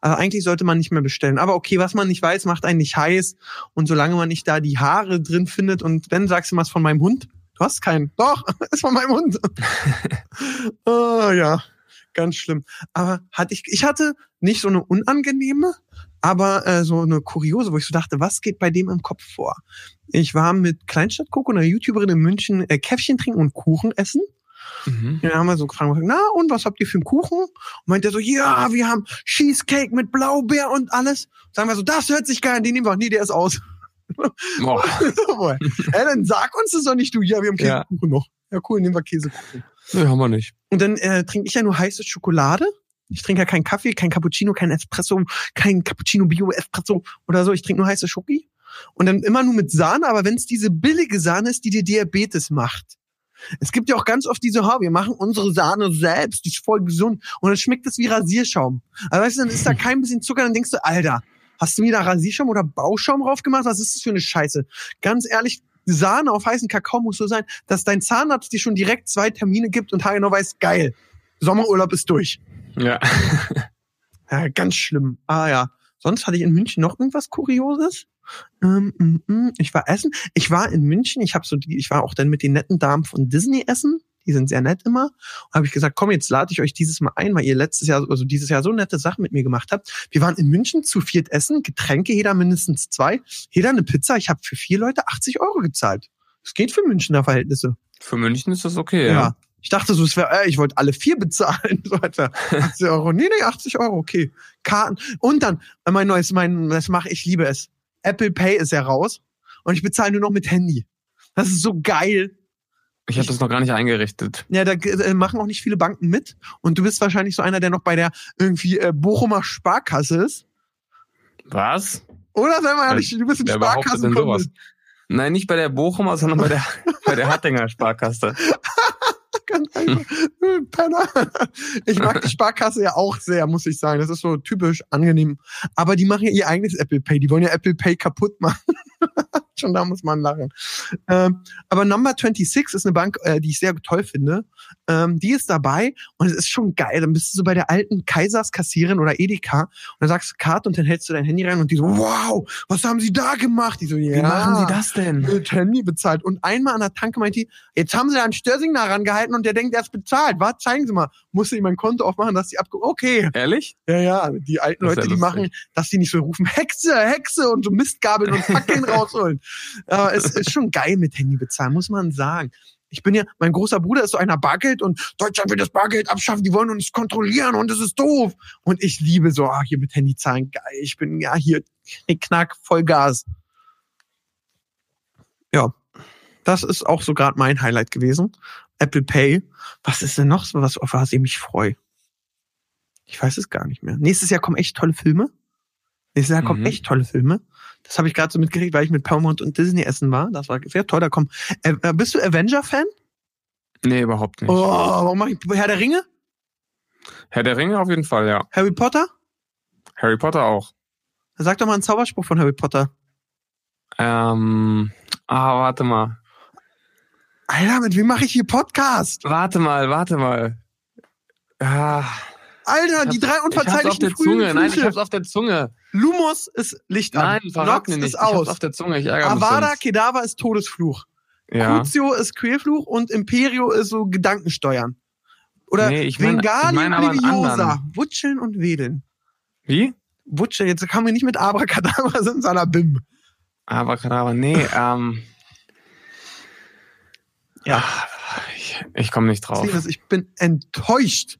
Also eigentlich sollte man nicht mehr bestellen. Aber okay, was man nicht weiß, macht einen nicht heiß. Und solange man nicht da die Haare drin findet und wenn sagst du was von meinem Hund, du hast keinen. Doch, ist von meinem Hund. oh, ja, ganz schlimm. Aber hatte ich, ich hatte nicht so eine unangenehme, aber äh, so eine kuriose, wo ich so dachte, was geht bei dem im Kopf vor? Ich war mit Kleinstadtcoco, einer YouTuberin in München, äh, Käffchen trinken und Kuchen essen. Mhm. Ja, haben wir so gefragt, na, und was habt ihr für einen Kuchen? Und meint er so, ja, wir haben Cheesecake mit Blaubeer und alles. Sagen wir so, das hört sich geil an, den nehmen wir. Nee, der ist aus. Boah. ja, dann sag uns das doch nicht, du. Ja, wir haben Ja. Käsekuchen noch. Ja, cool, nehmen wir Käsekuchen. Nee, haben wir nicht. Und dann äh, trinke ich ja nur heiße Schokolade. Ich trinke ja keinen Kaffee, kein Cappuccino, kein Espresso, kein Cappuccino Bio Espresso oder so. Ich trinke nur heiße Schoki. Und dann immer nur mit Sahne, aber wenn es diese billige Sahne ist, die dir Diabetes macht. Es gibt ja auch ganz oft diese, ha, wir machen unsere Sahne selbst, die ist voll gesund. Und dann schmeckt es wie Rasierschaum. Also weißt du, dann ist da kein bisschen Zucker, dann denkst du, Alter, hast du da Rasierschaum oder Bauschaum drauf gemacht? Was ist das für eine Scheiße? Ganz ehrlich, Sahne auf heißen Kakao muss so sein, dass dein Zahnarzt dir schon direkt zwei Termine gibt und haargenau weiß, geil, Sommerurlaub ist durch. Ja. Ja, ganz schlimm. Ah ja. Sonst hatte ich in München noch irgendwas Kurioses. Ähm, mm, mm, ich war essen. Ich war in München. Ich habe so, die, ich war auch dann mit den netten Damen von Disney essen. Die sind sehr nett immer. Und habe ich gesagt, komm, jetzt lade ich euch dieses Mal ein, weil ihr letztes Jahr, also dieses Jahr so nette Sachen mit mir gemacht habt. Wir waren in München zu viert essen, Getränke, jeder mindestens zwei, jeder eine Pizza. Ich habe für vier Leute 80 Euro gezahlt. Das geht für Münchner Verhältnisse. Für München ist das okay, Ja. ja. Ich dachte so, es wäre, äh, ich wollte alle vier bezahlen. So etwa 80 Euro. Nee, nee, 80 Euro, okay. Karten. Und dann, äh, mein neues, mein, das mache ich, liebe es. Apple Pay ist ja raus. Und ich bezahle nur noch mit Handy. Das ist so geil. Ich habe das noch gar nicht eingerichtet. Ja, da äh, machen auch nicht viele Banken mit. Und du bist wahrscheinlich so einer, der noch bei der irgendwie äh, Bochumer Sparkasse ist. Was? Oder sei mal ehrlich, du bist ein Sparkassenkunde. Nein, nicht bei der Bochumer, sondern bei der, bei der Hattinger Sparkasse. Ganz einfach. Äh, Penner. Ich mag die Sparkasse ja auch sehr, muss ich sagen. Das ist so typisch angenehm. Aber die machen ja ihr eigenes Apple Pay. Die wollen ja Apple Pay kaputt machen. Schon da muss man lachen. Ähm, aber Number 26 ist eine Bank, äh, die ich sehr toll finde. Ähm, die ist dabei und es ist schon geil. Dann bist du so bei der alten Kaisers Kassierin oder Edeka und dann sagst du Karte und dann hältst du dein Handy rein und die so, wow, was haben sie da gemacht? Die so, ja. Wie machen Sie das denn? Mit Handy bezahlt. Und einmal an der Tanke meint die, jetzt haben sie da ein Störsignal rangehalten und der denkt, er ist bezahlt. Was? Zeigen Sie mal. Musste ihm mein Konto aufmachen, dass die abge... Okay. Ehrlich? Ja, ja, die alten Leute, die machen, dass die nicht so rufen, Hexe, Hexe und so Mistgabeln und Fackeln rausholen. Aber es ist schon geil mit Handy bezahlen, muss man sagen. Ich bin ja, mein großer Bruder ist so einer Bargeld und Deutschland will das Bargeld abschaffen, die wollen uns kontrollieren und es ist doof. Und ich liebe so, ah, hier mit Handy zahlen, geil. Ich bin ja hier knack, voll Gas. Ja, das ist auch so gerade mein Highlight gewesen. Apple Pay. Was ist denn noch so was, auf was ich mich freue? Ich weiß es gar nicht mehr. Nächstes Jahr kommen echt tolle Filme. Nächstes Jahr kommen Mhm. echt tolle Filme. Das habe ich gerade so mitgekriegt, weil ich mit Paramount und Disney essen war. Das war sehr toll. Da kommen. Äh, äh, bist du Avenger-Fan? Nee, überhaupt nicht. Oh, warum mach ich Herr der Ringe? Herr der Ringe auf jeden Fall, ja. Harry Potter? Harry Potter auch. Sag doch mal einen Zauberspruch von Harry Potter. Ähm, ah, warte mal. Alter, mit wem mache ich hier Podcast? Warte mal, warte mal. Ah, Alter, die drei ich unverzeihlichen frühen Zunge. Nein, ich hab's auf der Zunge. Lumos ist Licht an. Nein, Nox ist Ich hab's aus. auf der Zunge. Ich Avada sonst. Kedavra ist Todesfluch. Ja. Crucio ist Quälfluch und Imperio ist so Gedankensteuern. Oder Nee, ich ich Wingardium meine aber einen Leviosa. Wutscheln und Wedeln. Wie? Wutscheln, jetzt kamen wir nicht mit Abracadabra, sind Salabim. Aber Kadabra. Nee, ähm. Ja. Ich, ich komme nicht drauf. Ich bin enttäuscht.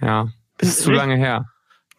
Ja. Bin, Ist zu lange her.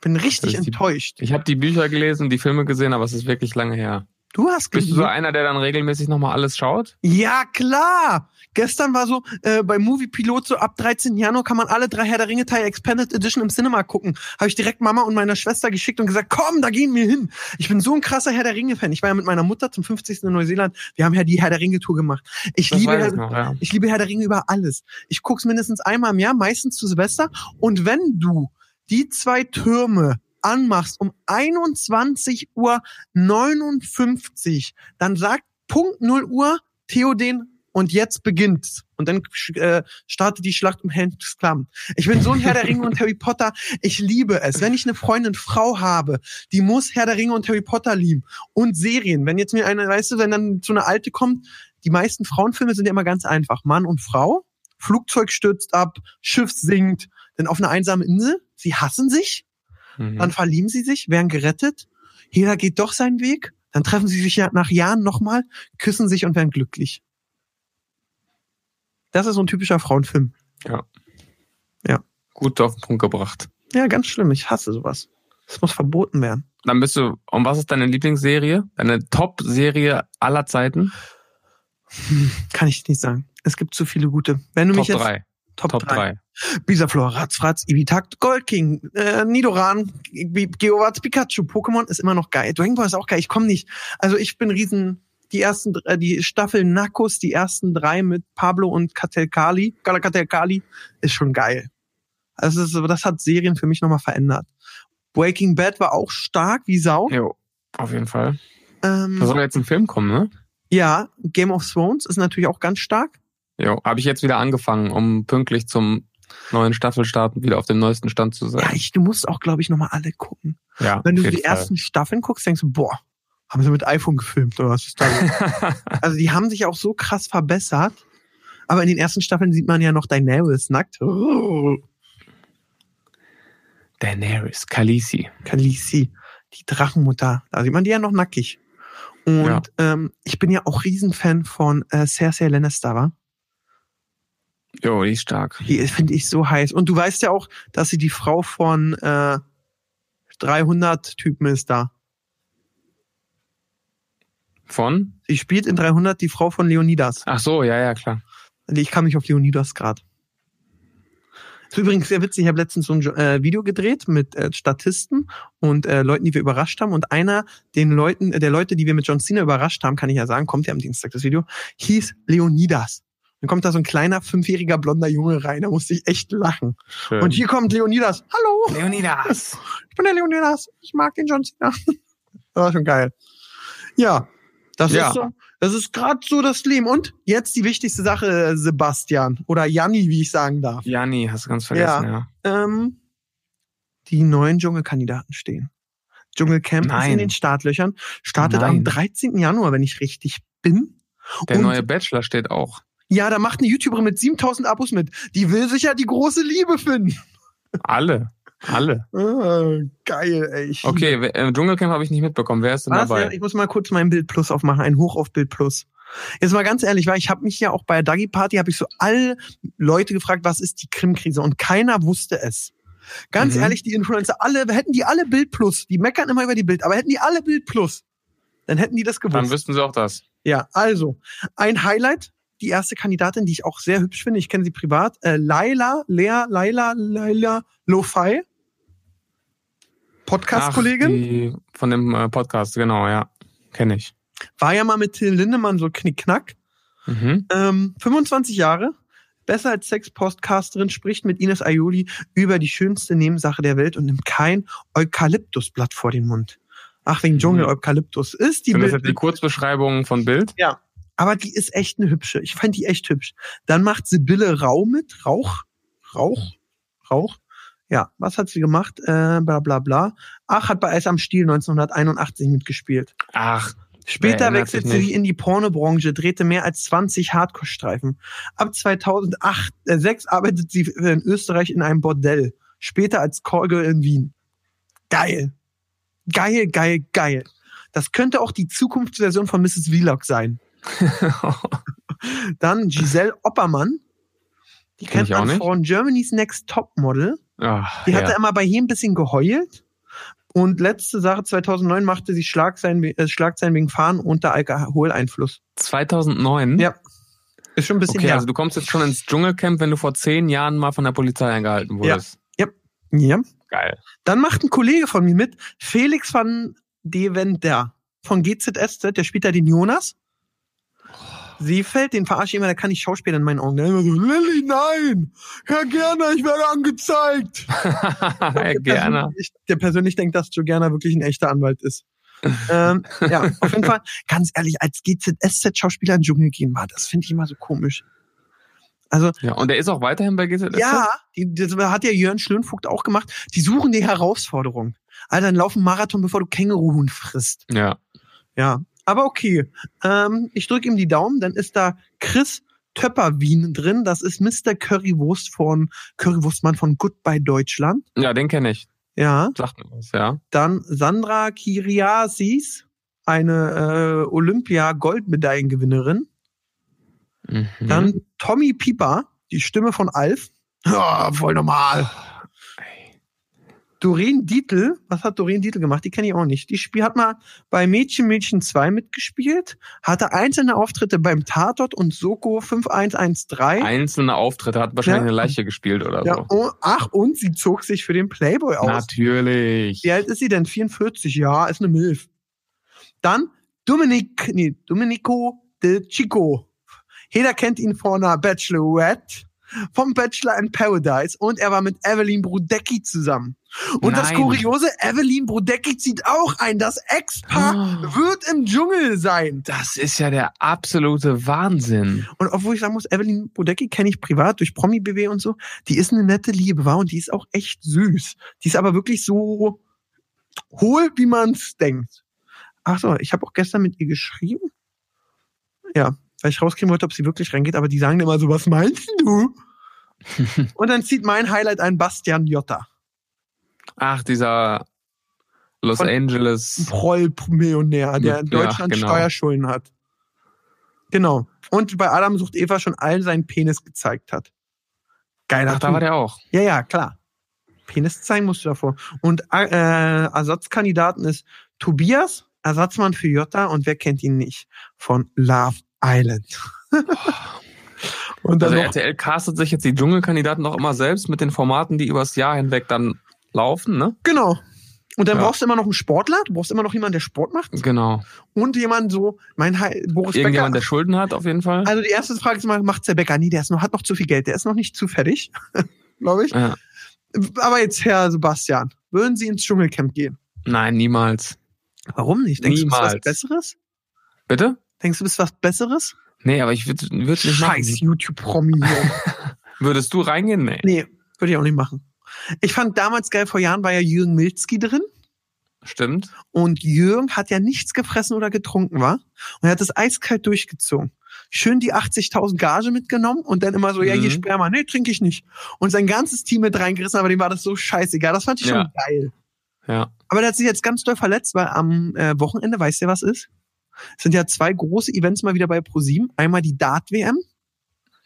bin richtig Das ist die- enttäuscht. Ich habe die Bücher gelesen, die Filme gesehen, aber es ist wirklich lange her. Du hast Bist du so geliebt. einer, der dann regelmäßig nochmal alles schaut? Ja, klar. Gestern war so, äh, bei Movie Pilot so ab 13. Januar kann man alle drei Herr der Ringe Teile Expanded Edition im Cinema gucken. Habe ich direkt Mama und meiner Schwester geschickt und gesagt, komm, da gehen wir hin. Ich bin so ein krasser Herr der Ringe Fan. Ich war ja mit meiner Mutter zum 50. in Neuseeland. Wir haben ja die Herr der Ringe Tour gemacht. Ich Das liebe weiß Herr, ich noch, ja. ich liebe Herr der Ringe über alles. Ich guck's mindestens einmal im Jahr, meistens zu Silvester. Und wenn du die zwei Türme anmachst um 21 Uhr 59, dann sagt Punkt 0 Uhr Theoden und jetzt beginnt's. Und dann äh, startet die Schlacht um Helms Klamm. Ich bin so ein Herr der Ringe und Harry Potter. Ich liebe es. Wenn ich eine Freundin, Frau habe, die muss Herr der Ringe und Harry Potter lieben. Und Serien. Wenn jetzt mir eine, weißt du, wenn dann so eine alte kommt, die meisten Frauenfilme sind ja immer ganz einfach. Mann und Frau, Flugzeug stürzt ab, Schiff sinkt, dann auf einer einsamen Insel, sie hassen sich, Mhm. dann verlieben sie sich, werden gerettet, jeder geht doch seinen Weg, dann treffen sie sich ja nach Jahren nochmal, küssen sich und werden glücklich. Das ist so ein typischer Frauenfilm. Gut auf den Punkt gebracht. Ja, ganz schlimm. Ich hasse sowas. Das muss verboten werden. Dann bist du, und was ist deine Lieblingsserie? Deine Top-Serie aller Zeiten? Kann ich nicht sagen. Es gibt zu viele gute. Wenn du Top mich jetzt 3. Top, Top 3. 3. Bisaflor, Ratzfratz, Ibitakt, Gold King, äh, Nidoran, Ge- Geowatz, Pikachu, Pokémon ist immer noch geil. Dragon Ball ist auch geil. Ich komme nicht. Also ich bin riesen. Die ersten, äh, die Staffel Nakos, die ersten drei mit Pablo und Katelkali, Kali ist schon geil. Also das, das hat Serien für mich nochmal verändert. Breaking Bad war auch stark wie Sau. Jo, auf jeden Fall. Ähm, Da soll jetzt ein Film kommen, ne? ja, Game of Thrones ist natürlich auch ganz stark. Jo, habe ich jetzt wieder angefangen, um pünktlich zum neuen Staffelstart wieder auf dem neuesten Stand zu Ja, sein. ich, du musst auch, glaube ich, nochmal alle gucken. Ja, Wenn du die Fall. ersten Staffeln guckst, denkst du, boah, haben sie mit iPhone gefilmt oder was ist da? also die haben sich auch so krass verbessert. Aber in den ersten Staffeln sieht man ja noch Daenerys nackt. Daenerys, Khaleesi. Khaleesi, die Drachenmutter. Da sieht man die ja noch nackig. Und Ja. ähm, ich bin ja auch Riesenfan von äh, Cersei Lannister, wa? Jo, die ist stark. Die finde ich so heiß. Und du weißt ja auch, dass sie die Frau von äh, 300 Typen ist da. Von? Sie spielt in 300 die Frau von Leonidas. Ach so, ja, ja, klar. Ich kam nicht auf Leonidas gerade. Ist übrigens sehr witzig. Ich habe letztens so ein äh, Video gedreht mit äh, Statisten und äh, Leuten, die wir überrascht haben. Und einer den Leuten, äh, der Leute, die wir mit John Cena überrascht haben, kann ich ja sagen, kommt ja am Dienstag das Video, hieß Leonidas. Dann kommt da so ein kleiner fünfjähriger blonder Junge rein. Da musste ich echt lachen. Schön. Und hier kommt Leonidas. Hallo, Leonidas. ich bin der Leonidas. Ich mag den John Cena. Das war schon geil. Ja, das Ja. ist so. Das ist gerade so das Leben. Und jetzt die wichtigste Sache, Sebastian oder Janni, wie ich sagen darf. Janni, hast du ganz vergessen, ja. Ähm, die neuen Dschungelkandidaten stehen. Dschungelcamp ist in Nein. den Startlöchern. Startet am Nein. 13. Januar, wenn ich richtig bin. Der Und- neue Bachelor steht auch. Ja, da macht eine YouTuberin mit 7000 Abos mit. Die will sicher die große Liebe finden. Alle. Alle. Ah, geil, ey. Okay, im Dschungelcamp habe ich nicht mitbekommen. Wer ist denn Was? Ja, dabei? ich muss mal kurz mein Bild Plus aufmachen, ein Hoch auf Bild Plus. Jetzt mal ganz ehrlich, weil ich habe mich ja auch bei der Dagi Party habe ich so alle Leute gefragt, was ist die Krim-Krise und keiner wusste es. Ganz Mhm. ehrlich, die Influencer, alle hätten die alle Bild Plus, die meckern immer über die Bild, aber hätten die alle Bild Plus, dann hätten die das gewusst. Dann wüssten sie auch das. Ja, also ein Highlight, die erste Kandidatin, die ich auch sehr hübsch finde, ich kenne sie privat, äh, Laila, Lea, Laila, Laila Lo-Fi. Podcast-Kollegin. Von dem äh, Podcast, genau, ja. Kenne ich. War ja mal mit Till Lindemann so knickknack. Mhm. Ähm, 25 Jahre, besser als Sex-Postcasterin, spricht mit Ines Aioli über die schönste Nebensache der Welt und nimmt kein Eukalyptusblatt vor den Mund. Ach, wegen Dschungel, Mhm. Eukalyptus ist die Sind das Bild- jetzt die Kurzbeschreibung von Bild? Ja. Aber die ist echt eine hübsche. Ich fand die echt hübsch. Dann macht Sibylle Rau mit. Rauch? Rauch? Rauch? Ja, was hat sie gemacht? Äh, bla bla bla. Ach, hat bei Eis am Stiel 1981 mitgespielt. Ach, Später wechselte sie in die Pornobranche, drehte mehr als 20 Hardcore-Streifen. Ab 2008, äh, 6 arbeitet sie in Österreich in einem Bordell. Später als Callgirl in Wien. Geil. Geil, geil, geil. Das könnte auch die Zukunftsversion von Mrs. Vlog sein. Dann Giselle Oppermann. Die Kenn kennt ich auch man nicht. von Germany's Next Top Model. Ach, Die hatte ja. immer bei jedem ein bisschen geheult. Und letzte Sache, 2009 machte sie Schlagzeilen, äh, Schlagzeilen wegen Fahren unter Alkoholeinfluss. 2009? Ja. Ist schon ein bisschen Okay, her. also du kommst jetzt schon ins Dschungelcamp, wenn du vor zehn Jahren mal von der Polizei eingehalten wurdest. ja. Geil. Dann macht ein Kollege von mir mit, Felix van Deventer von GZSZ, der spielt da den Jonas. Seefeld, den verarsche ich immer, der kann nicht Schauspieler in meinen Augen. Der immer so, Lilly, nein! Herr Gerner, ich werde angezeigt! Herr Gerner. persönlich, der persönlich denkt, dass Joe Gerner wirklich ein echter Anwalt ist. ähm, ja, auf jeden Fall, ganz ehrlich, als GZSZ-Schauspieler in den Dschungel gehen war, das finde ich immer so komisch. Also, Ja, und der ist auch weiterhin bei GZSZ? ja, die, das hat ja Jörn Schlönvogt auch gemacht. Die suchen die Herausforderung. Alter, dann lauf einen Marathon, bevor du Känguruhuhn frisst. Ja. Ja, aber okay. Ähm, ich drücke ihm die Daumen, dann ist da Chris Töpperwien drin. Das ist Mr. Currywurst von Currywurstmann von Goodbye Deutschland. Ja, den kenne ich. Ja. Sagt mir was, ja. Dann Sandra Kiriasis, eine äh, Olympia-Goldmedaillengewinnerin. Mhm. Dann Tommy Pieper, die Stimme von Alf. Ja, voll normal. Doreen Dietl, was hat Doreen Dietl gemacht? Die kenne ich auch nicht. Die Spiel hat mal bei Mädchen Mädchen 2 mitgespielt, hatte einzelne Auftritte beim Tatort und Soko 5113. Einzelne Auftritte, hat wahrscheinlich Ja. eine Leiche gespielt oder Ja, so. oh, ach, und sie zog sich für den Playboy aus. Natürlich. Wie alt ist sie denn? 44? Ja, ist eine Milf. Dann Dominik, nee, Domenico de Chico. Jeder kennt ihn von einer Bachelorette, vom Bachelor in Paradise und er war mit Evelyn Brudecki zusammen. Und das Nein. Kuriose, Evelyn Brudecki zieht auch ein. Das Ex-Paar Oh. wird im Dschungel sein. Das ist ja der absolute Wahnsinn. Und obwohl ich sagen muss, Evelyn Bodecki kenne ich privat durch Promi-BW und so, die ist eine nette Liebe, war und die ist auch echt süß. Die ist aber wirklich so hohl, wie man's denkt. Ach so, ich habe auch gestern mit ihr geschrieben. Ja, weil ich rauskriegen wollte, ob sie wirklich reingeht, aber die sagen immer so, was meinst du? und dann zieht mein Highlight ein Bastian Jotta. Ach, dieser Los Von- Angeles. Proll-Millionär, der in Ja, Deutschland genau. Steuerschulden hat. Genau. Und bei Adam sucht Eva schon allen seinen Penis gezeigt hat. Geiler Ach, da war der auch. Ja, ja, klar. Penis zeigen musst du davor. Und äh, Ersatzkandidaten ist Tobias, Ersatzmann für Jota und wer kennt ihn nicht? Von Love Island. und dann Also RTL castet sich jetzt die Dschungelkandidaten doch immer selbst mit den Formaten, die übers Jahr hinweg dann laufen, ne? genau. Und dann Ja. brauchst du immer noch einen Sportler, du brauchst immer noch jemanden, der Sport macht Genau. und jemanden so, mein Hi- Boris Irgendjemand, der Becker. Schulden hat, auf jeden Fall. Also die erste Frage ist mal, macht's der Becker? Nee, der ist noch, hat noch zu viel Geld, der ist noch nicht zu fertig, glaube ich. Ja. Aber jetzt, Herr Sebastian, würden Sie ins Dschungelcamp gehen? Nein, niemals. Warum nicht? Denkst du, du bist was Niemals. Besseres? Bitte? Denkst du, du bist was Besseres? Nee, aber ich würde würd nicht machen. Scheiß YouTube-Promi. Würdest du reingehen? Nee. nee, würde ich auch nicht machen. Ich fand damals geil, vor Jahren war ja Jürgen Milzki drin. Stimmt. Und Jürgen hat ja nichts gefressen oder getrunken, war. Und er hat das eiskalt durchgezogen. Schön die 80.000 Gage mitgenommen und dann immer so, ja, hier Mhm. Sperma, nee, trinke ich nicht. Und sein ganzes Team mit reingerissen, aber dem war das so scheißegal. Das fand ich schon Ja. geil. Ja. Aber der hat sich jetzt ganz doll verletzt, weil am äh, Wochenende, weißt du, was ist? Es sind ja zwei große Events mal wieder bei ProSieben. Einmal die Dart-WM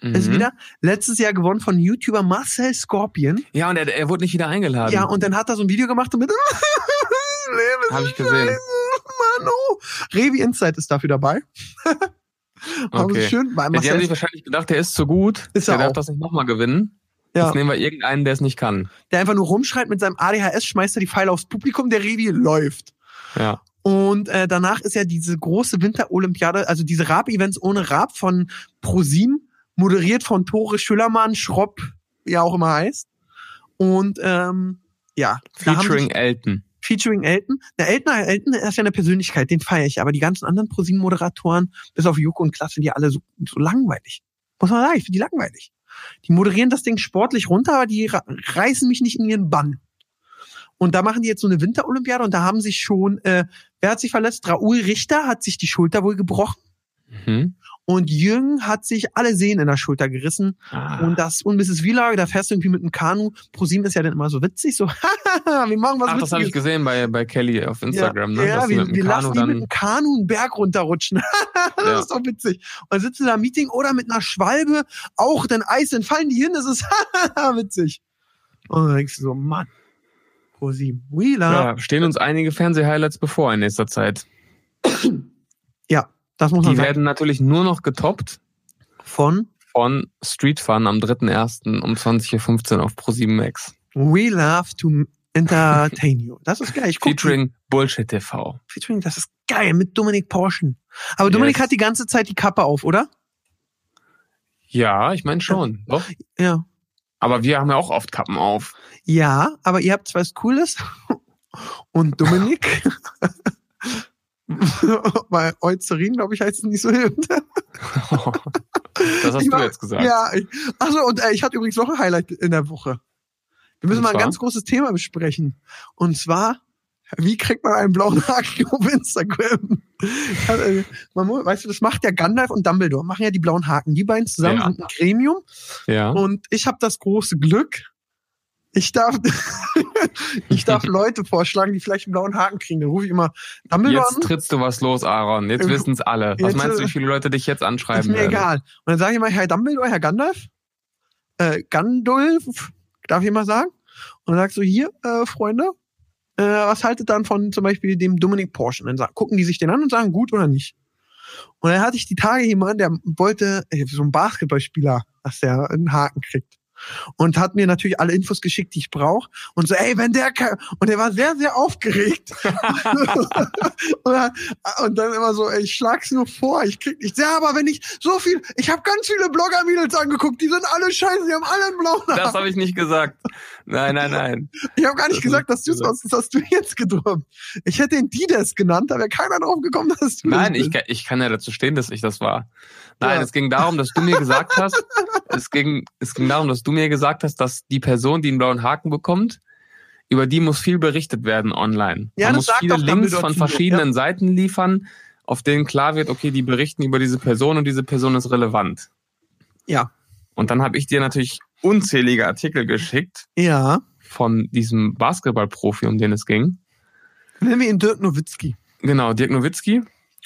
ist Mhm. wieder. Letztes Jahr gewonnen von YouTuber Marcel Scorpion. Ja, und er, er wurde nicht wieder eingeladen. Ja, und dann hat er so ein Video gemacht und mit Leben Hab ich gesehen. Mann, oh. Revi Insight ist dafür dabei. Okay. schön, weil Ja, die haben sich wahrscheinlich gedacht, der ist zu gut. Ist der er darf auch. das nicht nochmal gewinnen. ja, Jetzt nehmen wir irgendeinen, der es nicht kann. der einfach nur rumschreit mit seinem ADHS, schmeißt er die Pfeile aufs Publikum, der Revi läuft. Ja. Und äh, danach ist ja diese große Winterolympiade, also diese Rap-Events ohne Rap von ProSieben moderiert von Tore Schüllermann, Schropp, wie er auch immer heißt. Und ähm, ja, Featuring sich- Elton. featuring Elton. Der Elton, Elton ist ja eine Persönlichkeit, den feiere ich. Aber die ganzen anderen ProSieben-Moderatoren, bis auf Joko und Klaas, sind die alle so, so langweilig. Muss man sagen, ich finde die langweilig. Die moderieren das Ding sportlich runter, aber die reißen mich nicht in ihren Bann. Und da machen die jetzt so eine Winterolympiade und da haben sich schon, äh, wer hat sich verletzt? Raoul Richter hat sich die Schulter wohl gebrochen Mhm. und Jürgen hat sich alle Sehnen in der Schulter gerissen. Ah. Und das, und Mrs. Wieler, da fährst du irgendwie mit einem Kanu. ProSieben ist ja dann immer so witzig, so, wir machen was Ach, das habe ich gesehen bei, bei Kelly auf Instagram, ja, ne? Ja, wir, wir lassen die mit dem Kanu einen Berg runterrutschen. das Ja. ist doch witzig. Und dann sitzen da im Meeting oder mit einer Schwalbe, auch dann Eis, dann fallen die hin, das ist witzig. Und dann denkst du so, Mann, ProSieben, Wheeler. Ja, stehen uns einige Fernseh-Highlights bevor in nächster Zeit. Ja, das muss man Die sagen. werden natürlich nur noch getoppt Von von Street Fun am 3.1. um 20.15 Uhr auf Pro7 Max. We Love to Entertain You. Das ist geil. Ich guck die- Featuring Bullshit TV. Featuring, das ist geil, mit Dominik Porschen. Aber Dominik Yes. hat die ganze Zeit die Kappe auf, oder? Ja, ich meine schon. Doch. Ja. Aber wir haben ja auch oft Kappen auf. Ja, aber ihr habt was Cooles. Und Dominik, bei Eucerin, glaube ich, heißt es nicht so. das hast Ich du war- jetzt gesagt. Ja, ich, achso, und äh, ich hatte übrigens noch ein Highlight in der Woche. Wir müssen mal ein ganz großes Thema besprechen. Und zwar, wie kriegt man einen blauen Haken auf Instagram? Äh, man, weißt du, das macht ja Gandalf und Dumbledore, machen ja die blauen Haken. Die beiden zusammen Ja. sind ein Gremium. Ja. Und ich habe das große Glück, ich darf, ich darf Leute vorschlagen, die vielleicht einen blauen Haken kriegen. Dann rufe ich immer Dumbledore Jetzt trittst du was los, Aaron. Jetzt Ähm, wissen's alle. Was jetzt, meinst du, äh, wie viele Leute dich jetzt an. anschreiben Ist mir werden? egal. Und dann sage ich mal, Herr Dumbledore, Herr Gandalf, äh, Gandulf, darf ich mal sagen? Und dann sagst du, hier, äh, Freunde, äh, was haltet dann von zum Beispiel dem Dominik Porsche? Und dann sagen, gucken die sich den an und sagen, gut oder nicht. Und dann hatte ich die Tage jemanden, der wollte, äh, so ein Basketballspieler, dass der einen Haken kriegt. Und hat mir natürlich alle Infos geschickt, die ich brauche. Und so, ey, wenn der kann. Und der war sehr, sehr aufgeregt. und, dann, und dann immer so, ey, ich schlag's nur vor, ich krieg nicht. Ja, aber wenn ich so viel, ich habe ganz viele Blogger-Mädels angeguckt, die sind alle scheiße, die haben alle einen blauen Das Haken. habe ich nicht gesagt. Nein, nein, nein. Ich habe gar nicht Das gesagt, dass du das, das hast du jetzt gedroppt. Ich hätte den Dides genannt, da wäre keiner drauf gekommen, dass du Nein, das ich, kann- ich kann ja dazu stehen, dass ich das war. Nein, Ja. es ging darum, dass du mir gesagt hast, es ging, es ging darum, dass du mir gesagt hast, dass die Person, die einen blauen Haken bekommt, über die muss viel berichtet werden online. Ja, Man muss viele Links von verschiedenen Seiten liefern, auf denen klar wird, okay, die berichten über diese Person und diese Person ist relevant. Ja. Und dann habe ich dir natürlich unzählige Artikel geschickt Ja. von diesem Basketballprofi, um den es ging. Nennen wir ihn Dirk Nowitzki. Genau, Dirk Nowitzki.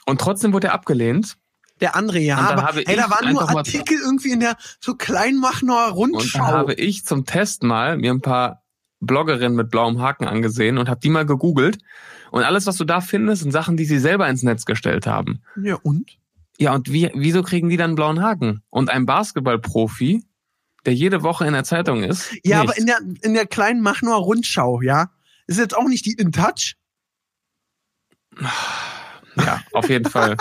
Und trotzdem wurde er abgelehnt. Der andere, ja. Und Aber habe ey, da ich waren nur Artikel irgendwie in der so Kleinmachner Und Rundschau. dann habe ich zum Test mal mir ein paar Bloggerinnen mit blauem Haken angesehen und habe die mal gegoogelt. Und alles, was du da findest, sind Sachen, die sie selber ins Netz gestellt haben. ja, und? Ja, und wie, wieso kriegen die dann einen blauen Haken? Und ein Basketballprofi, der jede Woche in der Zeitung ist. Ja, nicht. aber in der, in der kleinen Machner Rundschau, ja. Ist jetzt auch nicht die In Touch. Ja, auf jeden Fall.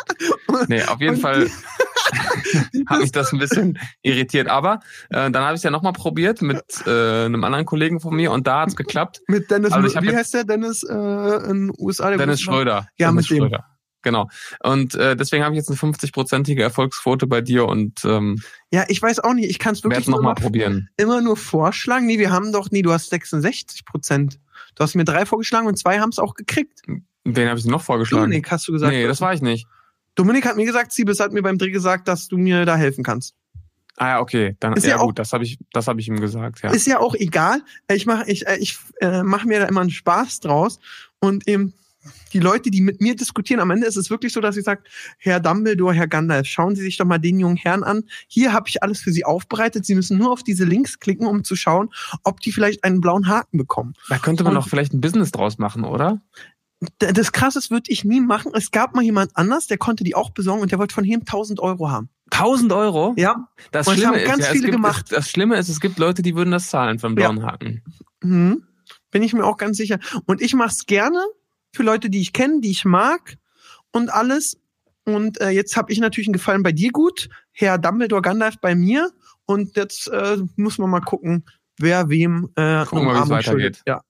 Nee, auf jeden Fall hat mich das ein bisschen irritiert. Aber äh, dann habe ich es ja nochmal probiert mit äh, einem anderen Kollegen von mir und da hat's geklappt. Mit Dennis, Also wie heißt der? Dennis äh, in USA. Der Dennis Schröder. Ja, Dennis mit dem. Schröder. Genau. Und äh, deswegen habe ich jetzt eine 50-prozentige Erfolgsquote bei dir und ähm, Ja, ich weiß auch nicht. Ich kann es wirklich es nochmal nur, probieren. immer nur vorschlagen. Nee, wir haben doch, nee, du hast 66 Prozent. Du hast mir drei vorgeschlagen und zwei haben es auch gekriegt. Wen habe ich denn noch vorgeschlagen? Dominik, hast du gesagt. nee, das war ich nicht. Dominik hat mir gesagt, Siebes hat mir beim Dreh gesagt, dass du mir da helfen kannst. Ah ja, okay. Dann Ist ja, ja auch- gut, das habe ich, das habe ich ihm gesagt, ja. Ist ja auch egal. Ich mache ich, ich, äh, mach mir da immer einen Spaß draus. Und eben die Leute, die mit mir diskutieren, am Ende ist es wirklich so, dass ich sage, Herr Dumbledore, Herr Gandalf, schauen Sie sich doch mal den jungen Herrn an. Hier habe ich alles für Sie aufbereitet. Sie müssen nur auf diese Links klicken, um zu schauen, ob die vielleicht einen blauen Haken bekommen. Da könnte man Und- doch vielleicht ein Business draus machen, oder? Das Krasses würde ich nie machen. Es gab mal jemand anders, der konnte die auch besorgen und der wollte von ihm 1000 Euro haben. 1000 Euro? Ja, Das Und Schlimme haben ist, ganz ja, es viele gibt, gemacht. Es, das Schlimme ist, es gibt Leute, die würden das zahlen für einen Ja. blauen Haken. Mhm. Bin ich mir auch ganz sicher. Und ich mache es gerne für Leute, die ich kenne, die ich mag und alles. Und äh, jetzt habe ich natürlich einen Gefallen bei dir gut. Herr Dumbledore Gandalf bei mir. Und jetzt äh, muss man mal gucken, wer wem äh, Gucken wir, wie es weitergeht. Ja.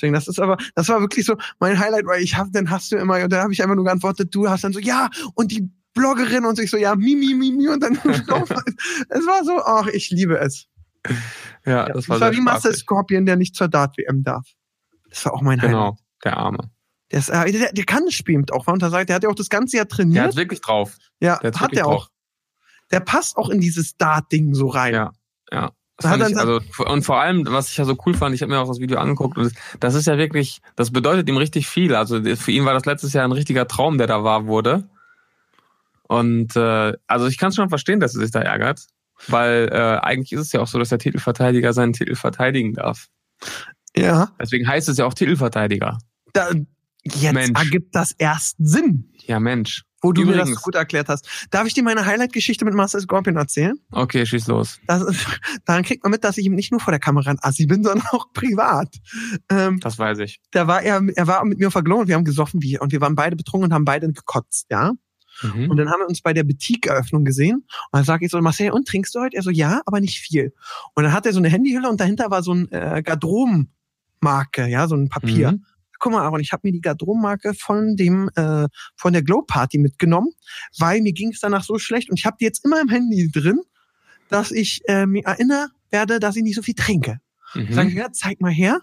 Deswegen, das ist aber, das war wirklich so mein Highlight, weil ich hab, dann hast du immer, und dann habe ich einfach nur geantwortet, du hast dann so, ja, und die Bloggerin und ich so, ja, mi, mi, mi, mi, und dann, es war so, ach, ich liebe es. Ja, Ja, das war, sehr wie Master. Scorpion, der nicht zur Dart-WM darf. Das war auch mein Highlight. Genau, der Arme. Der, ist, äh, der, der kann das Spiel auch, war unter der hat ja auch das ganze Jahr Der trainiert. hat wirklich drauf. ja, Der hat er auch. drauf. Der passt auch in dieses Dart-Ding so rein. Ja, ja. Ich, also, und vor allem, was ich ja so cool fand, ich habe mir auch das Video angeguckt und das ist ja wirklich, das bedeutet ihm richtig viel. Also für ihn war das letztes Jahr ein richtiger Traum, der da wahr wurde. Und äh, also ich kann schon verstehen, dass er sich da ärgert, weil äh, eigentlich ist es ja auch so, dass der Titelverteidiger seinen Titel verteidigen darf. ja. Deswegen heißt es ja auch Titelverteidiger. Da, jetzt Mensch. ergibt das erst Sinn, Ja, Mensch. Wo du mir das Übrigens- so gut erklärt hast. Darf ich dir meine Highlight-Geschichte mit Master Scorpion erzählen? Okay, schieß los. Das ist, daran kriegt man mit, dass ich ihm nicht nur vor der Kamera ein Assi bin, sondern auch privat. Ähm, Das weiß ich. da war er, er war mit mir und wir haben gesoffen wie, und wir waren beide betrunken und haben beide gekotzt, ja. Mhm. Und dann haben wir uns bei der Boutique-Eröffnung gesehen. Und dann sage ich so, Marcel, und trinkst du heute? Er so, ja, aber nicht viel. Und dann hat er so eine Handyhülle und dahinter war so ein äh, Garderobenmarke, ja, so ein Papier. Mhm. Guck mal, Aaron, ich habe mir die Garderobenmarke von dem äh, von der Glow Party mitgenommen, weil mir ging es danach so schlecht und ich habe die jetzt immer im Handy drin, dass ich äh, mir erinnere werde, dass ich nicht so viel trinke. Mhm. Sag ich, ja, zeig mal her.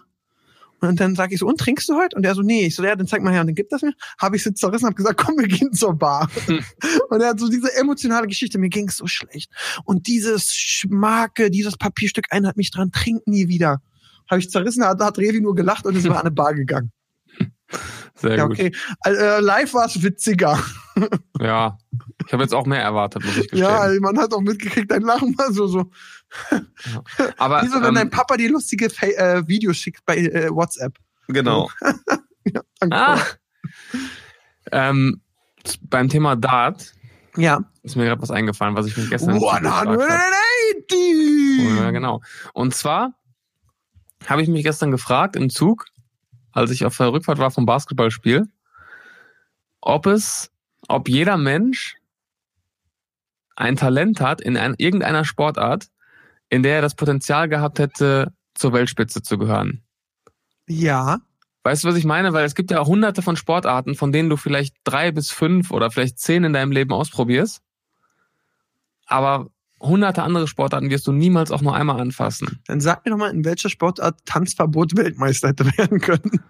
Und dann sage ich so, und trinkst du heute? Und er so, nee. Ich so, ja, dann zeig mal her. Und dann gibt das mir. Habe ich sie zerrissen, habe gesagt, komm, wir gehen zur Bar. und er hat so diese emotionale Geschichte, mir ging's so schlecht. Und dieses Schmarke, dieses Papierstück erinnert mich dran, trink nie wieder. Habe ich zerrissen, hat, hat Revi nur gelacht und ist mal an eine Bar gegangen. Sehr Ja, gut. okay. Äh, live war es witziger. Ja. Ich habe jetzt auch mehr erwartet, muss ich gestehen. Ja, also man hat auch mitgekriegt, dein Lachen war so, so. Aber Wie so, wenn ähm, dein Papa dir lustige Fa äh, Videos schickt bei äh, WhatsApp. genau. Danke. Ah. Ähm, beim Thema Dart Ja. ist mir gerade was eingefallen, was ich mich gestern im Zug gefragt hab. 180! Ja, genau. Und zwar habe ich mich gestern gefragt im Zug, als ich auf der Rückfahrt war vom Basketballspiel, ob es, ob jeder Mensch ein Talent hat in ein, irgendeiner Sportart, in der er das Potenzial gehabt hätte, zur Weltspitze zu gehören. Ja. Weißt du, was ich meine? Weil es gibt ja hunderte von Sportarten, von denen du vielleicht drei bis fünf oder vielleicht zehn in deinem Leben ausprobierst. Aber hunderte andere Sportarten wirst du niemals auch nur einmal anfassen. Dann sag mir doch mal, in welcher Sportart Tanzverbot Weltmeister hätte werden können.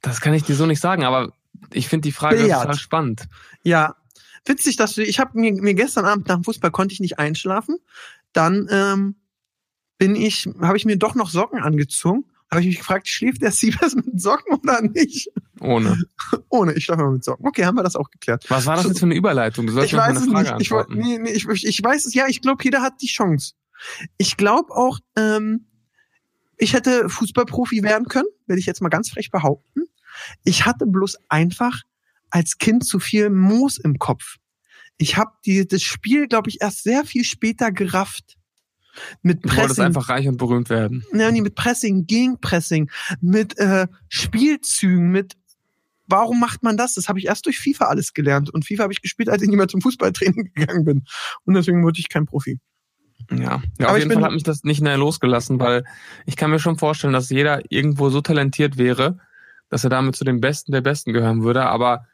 Das kann ich dir so nicht sagen, aber ich finde die Frage Billard. total spannend. Ja. Witzig, dass du, ich habe mir, mir gestern Abend nach dem Fußball konnte ich nicht einschlafen. Dann ähm, bin ich, habe ich mir doch noch Socken angezogen. Habe ich mich gefragt, schläft der Siebers mit Socken oder nicht? Ohne. Ohne, ich schlafe immer mit Socken. Okay, haben wir das auch geklärt. Was war das jetzt für eine Überleitung? Du sollst Ich weiß es Frage nicht. Ich, nee, nee, ich, ich weiß es, ja, ich glaube, jeder hat die Chance. Ich glaube auch, ähm, ich hätte Fußballprofi werden können, will ich jetzt mal ganz frech behaupten. Ich hatte bloß einfach als Kind zu viel Moos im Kopf. Ich habe das Spiel, glaube ich, erst sehr viel später gerafft. Mit Du wolltest Pressing, einfach reich und berühmt werden. ja, nee, mit Pressing, Gegenpressing, mit äh, Spielzügen, mit Warum macht man das? Das habe ich erst durch FIFA alles gelernt. Und FIFA habe ich gespielt, als ich nicht mehr zum Fußballtraining gegangen bin. Und deswegen wurde ich kein Profi. Ja, ja Aber auf ich jeden bin- Fall hat mich das nicht mehr losgelassen, weil ich kann mir schon vorstellen, dass jeder irgendwo so talentiert wäre, dass er damit zu den Besten der Besten gehören würde. Aber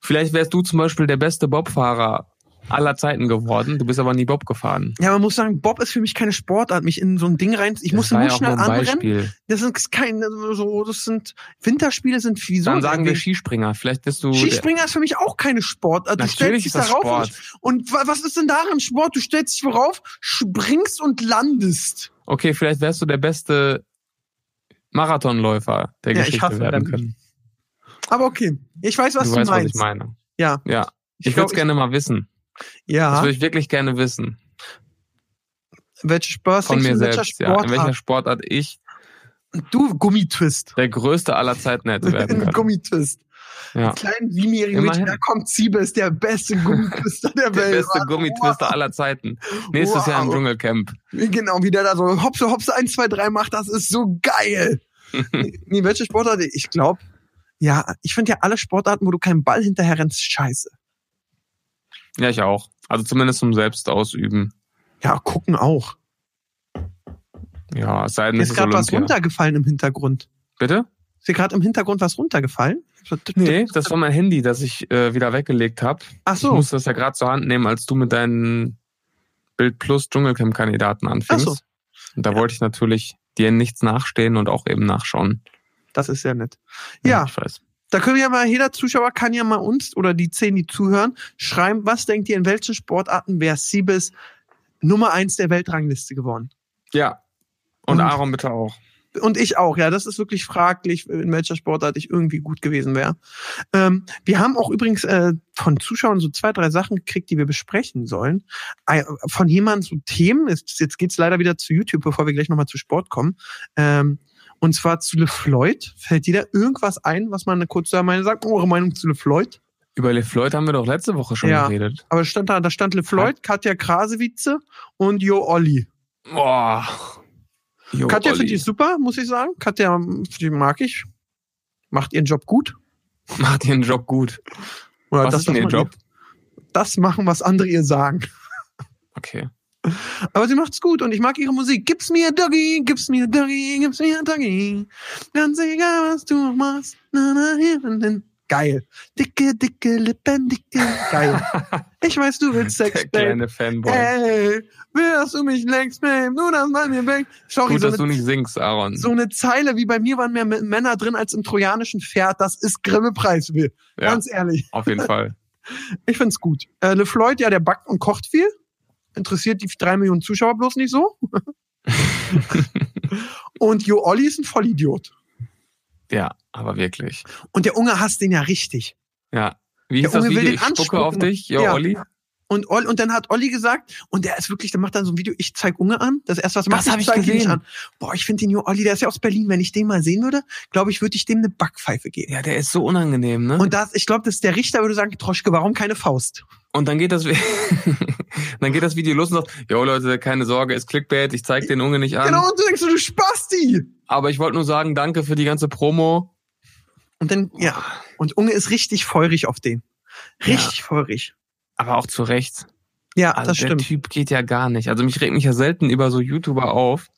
vielleicht wärst du zum Beispiel der beste Bobfahrer aller Zeiten geworden. Du bist aber nie Bob gefahren. Ja, man muss sagen, Bob ist für mich keine Sportart, mich in so ein Ding rein. Ich musste war nur auch schnell anrennen. Das sind keine so, das sind Winterspiele sind wie so. Dann sagen wir Skispringer. Vielleicht bist du. Skispringer ist für mich auch keine Sportart. Du Natürlich stellst ist dich das darauf Sport. und, und wa- was ist denn daran Sport? Du stellst dich worauf, springst und landest. Okay, vielleicht wärst du der beste Marathonläufer der Ja, ich Geschichte hasse werden Rennen. können. Aber okay, ich weiß, was du du, weißt, was meinst. ich meine. Ja, Ja. Ich, Ich würde es gerne mal wissen. Das ja. würde ich wirklich gerne wissen. Welche Sport Von mir in welcher selbst, ja. In welcher Sportart? Ich Du Gummitwist. der größte aller Zeiten hätte werden können. Gummitwist. Ja. Kleinen siebenjährigen Immerhin. Mädchen, da kommt Siebe, ist der beste Gummitwister der, Der Welt. beste Wow. Gummitwister aller Zeiten. Nächstes Jahr im Wow. Dschungelcamp. Genau, wie der da so hopse, hopse, 1, 2, 3 macht, das ist so geil. nee, welche Sportart? Ich glaube, ja, ich finde ja alle Sportarten, wo du keinen Ball hinterher rennst, scheiße. Ja, ich auch. Also zumindest zum Selbstausüben. Ja, gucken auch. Ja, es sei denn, es ist ist gerade was runtergefallen im Hintergrund. Bitte? Ist dir gerade im Hintergrund was runtergefallen? Nee, das war mein Handy, das ich äh, wieder weggelegt habe. Ach Ich so. musste das ja gerade zur Hand nehmen, als du mit deinen Bild Plus Dschungelcamp-Kandidaten anfingst. Ach so. Und da wollte ich natürlich dir nichts nachstehen und auch eben nachschauen. Das ist sehr nett. Ja, ich weiß. Da können wir ja mal, jeder Zuschauer kann ja mal uns oder die zehn, die zuhören, schreiben, was denkt ihr, in welchen Sportarten wäre Siebes Nummer eins der Weltrangliste geworden? Ja. Und Und- Aaron bitte auch. Und ich auch, ja. Das ist wirklich fraglich, in welcher Sportart ich irgendwie gut gewesen wäre. Ähm, wir haben auch übrigens äh, von Zuschauern so zwei, drei Sachen gekriegt, die wir besprechen sollen. Von jemandem so Themen, jetzt, jetzt geht's leider wieder zu YouTube, bevor wir gleich nochmal zu Sport kommen. Ähm, und zwar zu LeFloid. Fällt dir da irgendwas ein, was man kurz da meine sagt? Eure Meinung zu LeFloid? Über LeFloid haben wir doch letzte Woche schon Ja. geredet. Aber stand da, da stand LeFloid, Katja Krasewitze und Jo Olli. Boah. Jo, Katja finde ich super, muss ich sagen. Katja, die mag ich. Macht ihren Job gut. Macht ihren Job gut. Oder Was ist denn ihr Job? Das machen, was andere ihr sagen. Okay. Aber sie macht's gut und ich mag ihre Musik. Gib's mir Doggy, gib's mir Doggy, gib's mir Doggy. Ganz egal, was du machst. Na, na, hier und hin. Geil. Dicke, dicke Lippen, dicke. Geil. Ich weiß, du willst Sex, Der Babe. kleine Fanboy. Ey, willst du mich längst, Babe? Du das mal mir weg. Sorry, Gut, so dass du eine, nicht singst, Aaron. so eine Zeile wie bei mir waren mehr Männer drin als im trojanischen Pferd. Das ist Grimme-Preis, will. ja, Ganz ehrlich. auf jeden Fall. Ich find's gut. Äh, LeFloid, ja, der backt und kocht viel. Interessiert die drei Millionen Zuschauer bloß nicht so. und Jo Olli ist ein Vollidiot. Ja, aber wirklich. Und der Unge hasst den ja richtig. Ja. Wie Der hieß das Unge will Video? den Ich spucke auf dich, jo, Ja. Olli. Und, Ol- und dann hat Olli gesagt, und der ist wirklich, der macht dann so ein Video, ich zeig Unge an. Das erste, was er Das macht, hab ich zeig ihn nicht gesehen. an. Boah, ich finde den Jo Olli, der ist ja aus Berlin. Wenn ich den mal sehen würde, glaube ich, würde ich dem eine Backpfeife geben. Ja, der ist so unangenehm, ne? Und das, ich glaube, das ist der Richter würde sagen, Troschke, warum keine Faust? Und dann geht das, dann geht das Video los und sagt, jo Leute, keine Sorge, ist Clickbait, ich zeig den Unge nicht an. Genau, und du denkst du Spasti! Aber ich wollte nur sagen, danke für die ganze Promo. Und dann, ja. Und Unge ist richtig feurig auf den. Richtig feurig. Aber auch zu Recht. Ja, Also das der stimmt. Typ geht ja gar nicht. Also mich regt mich ja selten über so YouTuber auf,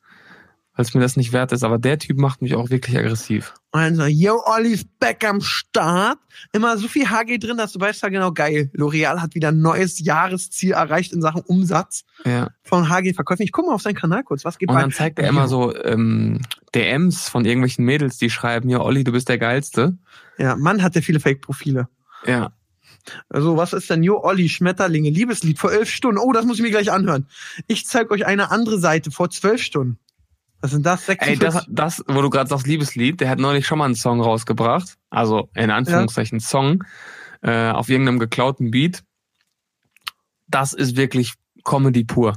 weil es mir das nicht wert ist. Aber der Typ macht mich auch wirklich aggressiv. Also, yo, Olli's back am Start. Immer so viel HG drin, dass du weißt ja genau, geil. L'Oreal hat wieder ein neues Jahresziel erreicht in Sachen Umsatz Ja. von HG-Verkäufen. Ich guck mal auf seinen Kanal kurz. Was geht Und bei? dann zeigt er immer so ähm, DMs von irgendwelchen Mädels, die schreiben, ja, Olli, du bist der Geilste. Ja, Mann hat der viele Fake-Profile. Ja. Ey, 46? das, das, wo du gerade sagst, Liebeslied, der hat neulich schon mal einen Song rausgebracht. Also in Anführungszeichen Song. Äh, auf irgendeinem geklauten Beat. Das ist wirklich Comedy pur.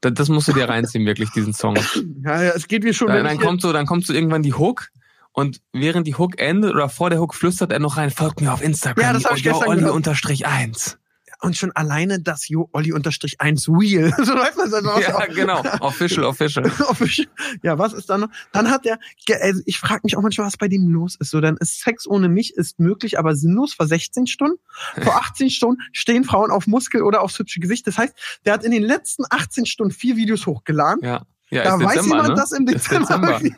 Das, das musst du dir reinziehen, wirklich, diesen Song. ja, ja, es geht mir schon. Dann, dann kommt so, dann kommt so irgendwann die Hook und während die Hook endet oder vor der Hook flüstert er noch rein, folgt mir auf Instagram. Ja, das hab ich gestern Olli unterstrich eins. Und schon alleine das Jo Olli unterstrich eins Wheel. so läuft das dann aus. Ja, genau. Official, official. Offici- ja, was ist da noch? Dann hat der, ge- also ich frage mich auch manchmal, was bei dem los ist. So, dann ist Sex ohne mich ist möglich, aber sinnlos vor 16 Stunden. Vor 18 Stunden stehen Frauen auf Muskel oder aufs hübsche Gesicht. Das heißt, der hat in den letzten 18 Stunden vier Videos hochgeladen. Ja. Ja, da weiß Dezember, jemand ne? das im Dezember. Dezember.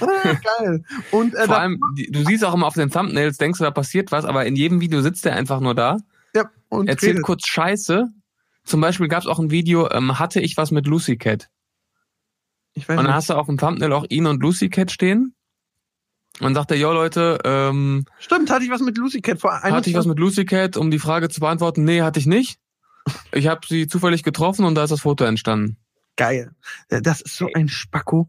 ah, geil. Und äh, Vor allem, du siehst auch immer auf den Thumbnails, denkst du, da passiert was, aber in jedem Video sitzt er einfach nur da, und erzählt redet. kurz Scheiße. Zum Beispiel gab es auch ein Video, ähm, hatte ich was mit Lucy Cat. Ich weiß Und dann nicht. hast du auf dem Thumbnail auch ihn und Lucy Cat stehen. Und sagt er, jo Leute, ähm, Stimmt, hatte ich was mit Lucy Cat vor einem hatte ich was mit Lucy Cat, um die Frage zu beantworten? Nee, hatte ich nicht. Ich habe sie zufällig getroffen und da ist das Foto entstanden. Geil. Äh, Das ist so ein Spacko.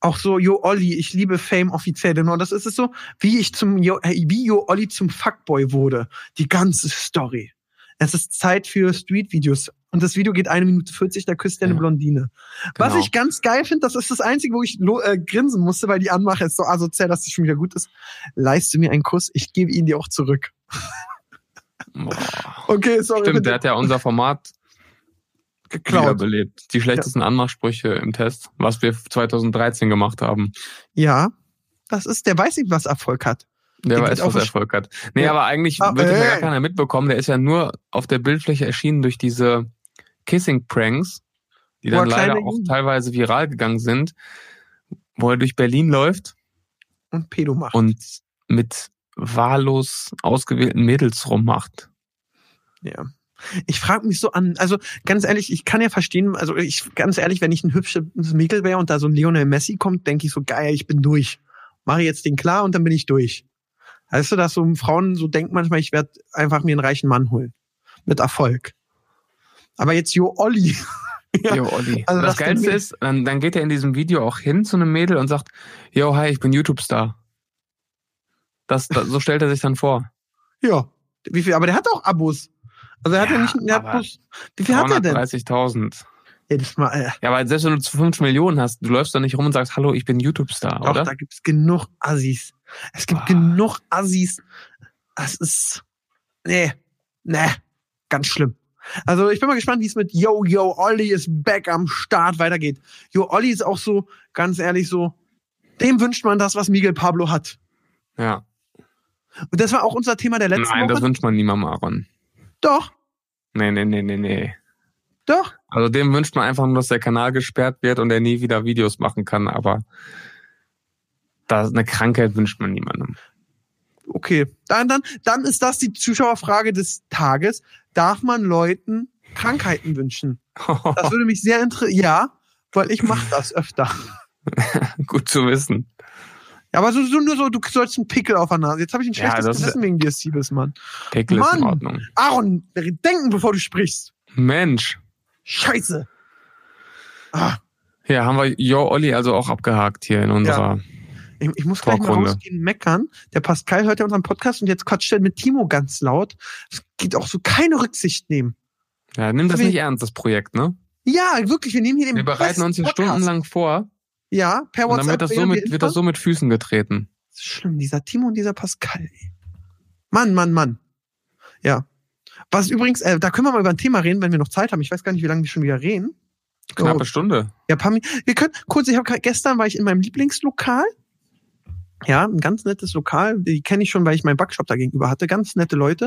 Auch so, Jo Olli, ich liebe Fame offiziell. Genau, das ist es so, wie ich zum, Jo, äh, wie Jo Olli zum Fuckboy wurde. Die ganze Story. Es ist Zeit für Street-Videos. Und das Video geht eine Minute 40, da küsst er eine Ja. Blondine. Was Genau. ich ganz geil finde, das ist das Einzige, wo ich äh, grinsen musste, weil die Anmache ist so asozial, dass die schon wieder gut ist. Leist du mir einen Kuss, ich gebe ihn dir auch zurück. Boah. Okay, sorry. Stimmt, bitte. der hat ja unser Format geklaut. wiederbelebt. Die schlechtesten Anmachsprüche im Test, was wir 2013 gemacht haben. Ja, das ist, der weiß nicht, was Erfolg hat. Der Der weiß, was Erfolg hat. Nee, Ja. aber eigentlich Ah, wird das ja gar keiner mitbekommen. Der ist ja nur auf der Bildfläche erschienen durch diese Kissing-Pranks, die dann er leider auch teilweise viral gegangen sind, wo er durch Berlin läuft Und Pedo macht. und mit wahllos ausgewählten Mädels rummacht. Ja. Ich frage mich so an, also ganz ehrlich, ich kann ja verstehen, also ich ganz ehrlich, wenn ich ein hübsches Mädel wäre und da so ein Lionel Messi kommt, denke ich so, geil, ich bin durch. Mache jetzt den klar und dann bin ich durch. Weißt du, dass so Frauen so denken manchmal, ich werde einfach mir einen reichen Mann holen. Mit Erfolg. Aber jetzt Jo Olli. Jo, Olli. Also das das Geilste ist, dann, dann geht er in diesem Video auch hin zu einem Mädel und sagt, yo, hi, ich bin YouTube-Star. Das, das, so stellt er sich dann vor. Ja. Wie viel? Aber der hat auch Abos. Also er hat ja, Ja, nicht, der hat bloß, wie viel hat er denn? 330.000. Jedes Mal, Ja, aber selbst wenn du zu 5 Millionen hast, du läufst doch nicht rum und sagst, hallo, ich bin YouTube-Star, Doch, oder? da gibt's genug Assis. Es gibt Ah. genug Assis. Das ist, nee, nee, ganz schlimm. Also ich bin mal gespannt, wie es mit Yo, Yo, Olli ist back am Start weitergeht. Yo, Olli ist auch so, ganz ehrlich so, dem wünscht man das, was Miguel Pablo hat. Ja. Und das war auch unser Thema der letzten Nein, das Woche. wünscht man niemandem, Aaron. Doch, Nee, nee, nee, nee, nee. doch. Also dem wünscht man einfach nur, dass der Kanal gesperrt wird und er nie wieder Videos machen kann, aber da eine Krankheit wünscht man niemandem. Okay, dann, dann, dann ist das die Zuschauerfrage des Tages. Darf man Leuten Krankheiten wünschen? Das würde mich sehr interessieren. Ja, weil ich mache das öfter. Gut zu wissen. Ja, aber so, so nur so, du sollst einen Pickel auf der Nase. Jetzt habe ich ein Ja, schlechtes ist- Gewissen wegen dir, Siebes, Mann. Pickel ist in Mann! Ordnung. Aaron, denken, bevor du sprichst. Mensch. Scheiße. Ah, Ja, haben wir Yo Olli also auch abgehakt hier in unserer. ich, ich muss gleich mal rausgehen, meckern. Der Pascal hört ja unseren Podcast und jetzt quatscht er mit Timo ganz laut. Es geht auch so keine Rücksicht nehmen. Ja, nimm das Wie- nicht ernst, das Projekt, ne? Ja, wirklich, wir nehmen hier den Wir bereiten uns hier Podcast. stundenlang vor Ja, per und dann WhatsApp. wird das, so wir mit, wird das so mit Füßen getreten. Das ist schlimm, dieser Timo und dieser Pascal. Ey. Mann, Mann, Mann. Ja. Was übrigens, äh, da können wir mal über ein Thema reden, wenn wir noch Zeit haben. Ich weiß gar nicht, wie lange wir schon wieder reden. Knappe Oh, Stunde. ja, paar Min- wir können kurz, ich habe gestern war ich in meinem Lieblingslokal. Ja, ein ganz nettes Lokal. Die kenne ich schon, weil ich meinen Backshop da gegenüber hatte. Ganz nette Leute.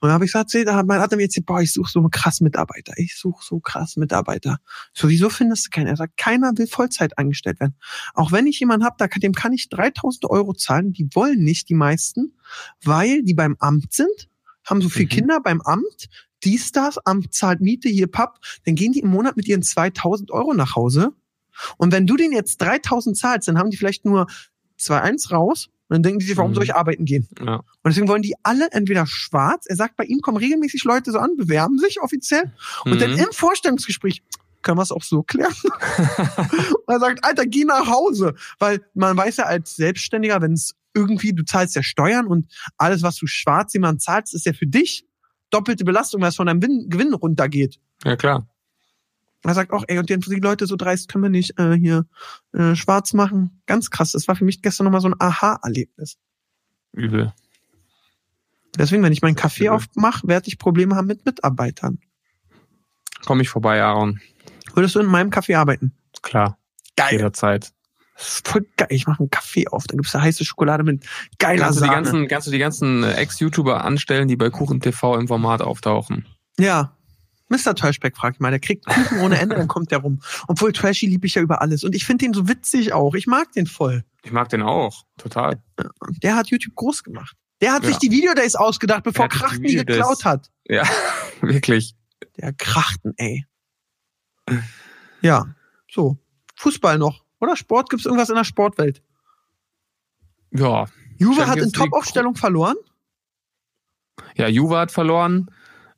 Und dann habe ich gesagt, da hat man- hat er mir jetzt, boah, ich suche so krass Mitarbeiter. Ich suche so krass Mitarbeiter. So, wieso findest du keinen? Er sagt, keiner will Vollzeit angestellt werden. Auch wenn ich jemanden habe, da kann, dem kann ich 3000 Euro zahlen. Die wollen nicht, die meisten, weil die beim Amt sind, haben so viel Mhm. Kinder beim Amt, dies, das, Amt zahlt Miete, hier Papp, dann gehen die im Monat mit ihren 2000 Euro nach Hause. Und wenn du denen jetzt 3000 zahlst, dann haben die vielleicht nur 2,1 raus. Und dann denken die sich, warum Mhm. soll ich arbeiten gehen? Ja. Und deswegen wollen die alle entweder schwarz, er sagt, bei ihm kommen regelmäßig Leute so an, bewerben sich offiziell. Und dann Mhm. im Vorstellungsgespräch können wir es auch so klären. und er sagt, Alter, geh nach Hause. Weil man weiß ja als Selbstständiger, wenn es irgendwie, du zahlst ja Steuern und alles, was du schwarz jemand zahlst, ist ja für dich doppelte Belastung, was von deinem Win Gewinn runtergeht. ja, klar. Er sagt auch, ey, und die die Leute so dreist können wir nicht äh, hier äh, schwarz machen. Ganz krass. Das war für mich gestern nochmal so ein Aha-Erlebnis. Übel. Deswegen, wenn ich meinen Kaffee aufmache, werde ich Probleme haben mit Mitarbeitern. Komm ich vorbei, Aaron. Würdest du in meinem Kaffee arbeiten? Klar. Jederzeit. Das ist voll geil. Ich mache einen Kaffee auf, dann gibt's da heiße Schokolade mit geiler Kannst du die Sahne. ganzen, kannst du die ganzen äh, Ex-YouTuber anstellen, die bei Kuchen TV im Format auftauchen? ja. Mr. Trashback fragt mal, der kriegt Kuchen ohne Ende, dann kommt der rum. Obwohl Trashy liebe ich ja über alles. Und ich finde den so witzig auch. Ich mag den voll. Ich mag den auch. Total. Der hat YouTube groß gemacht. Der hat Ja. sich die Videodays ausgedacht, bevor die Krachten die Videodays- geklaut hat. Ja, wirklich. Der Krachten, ey. Ja, so. Fußball noch. Oder Sport? Gibt's irgendwas in der Sportwelt? Ja. Juve hat in Top-Aufstellung verloren. Ja, Juve hat verloren.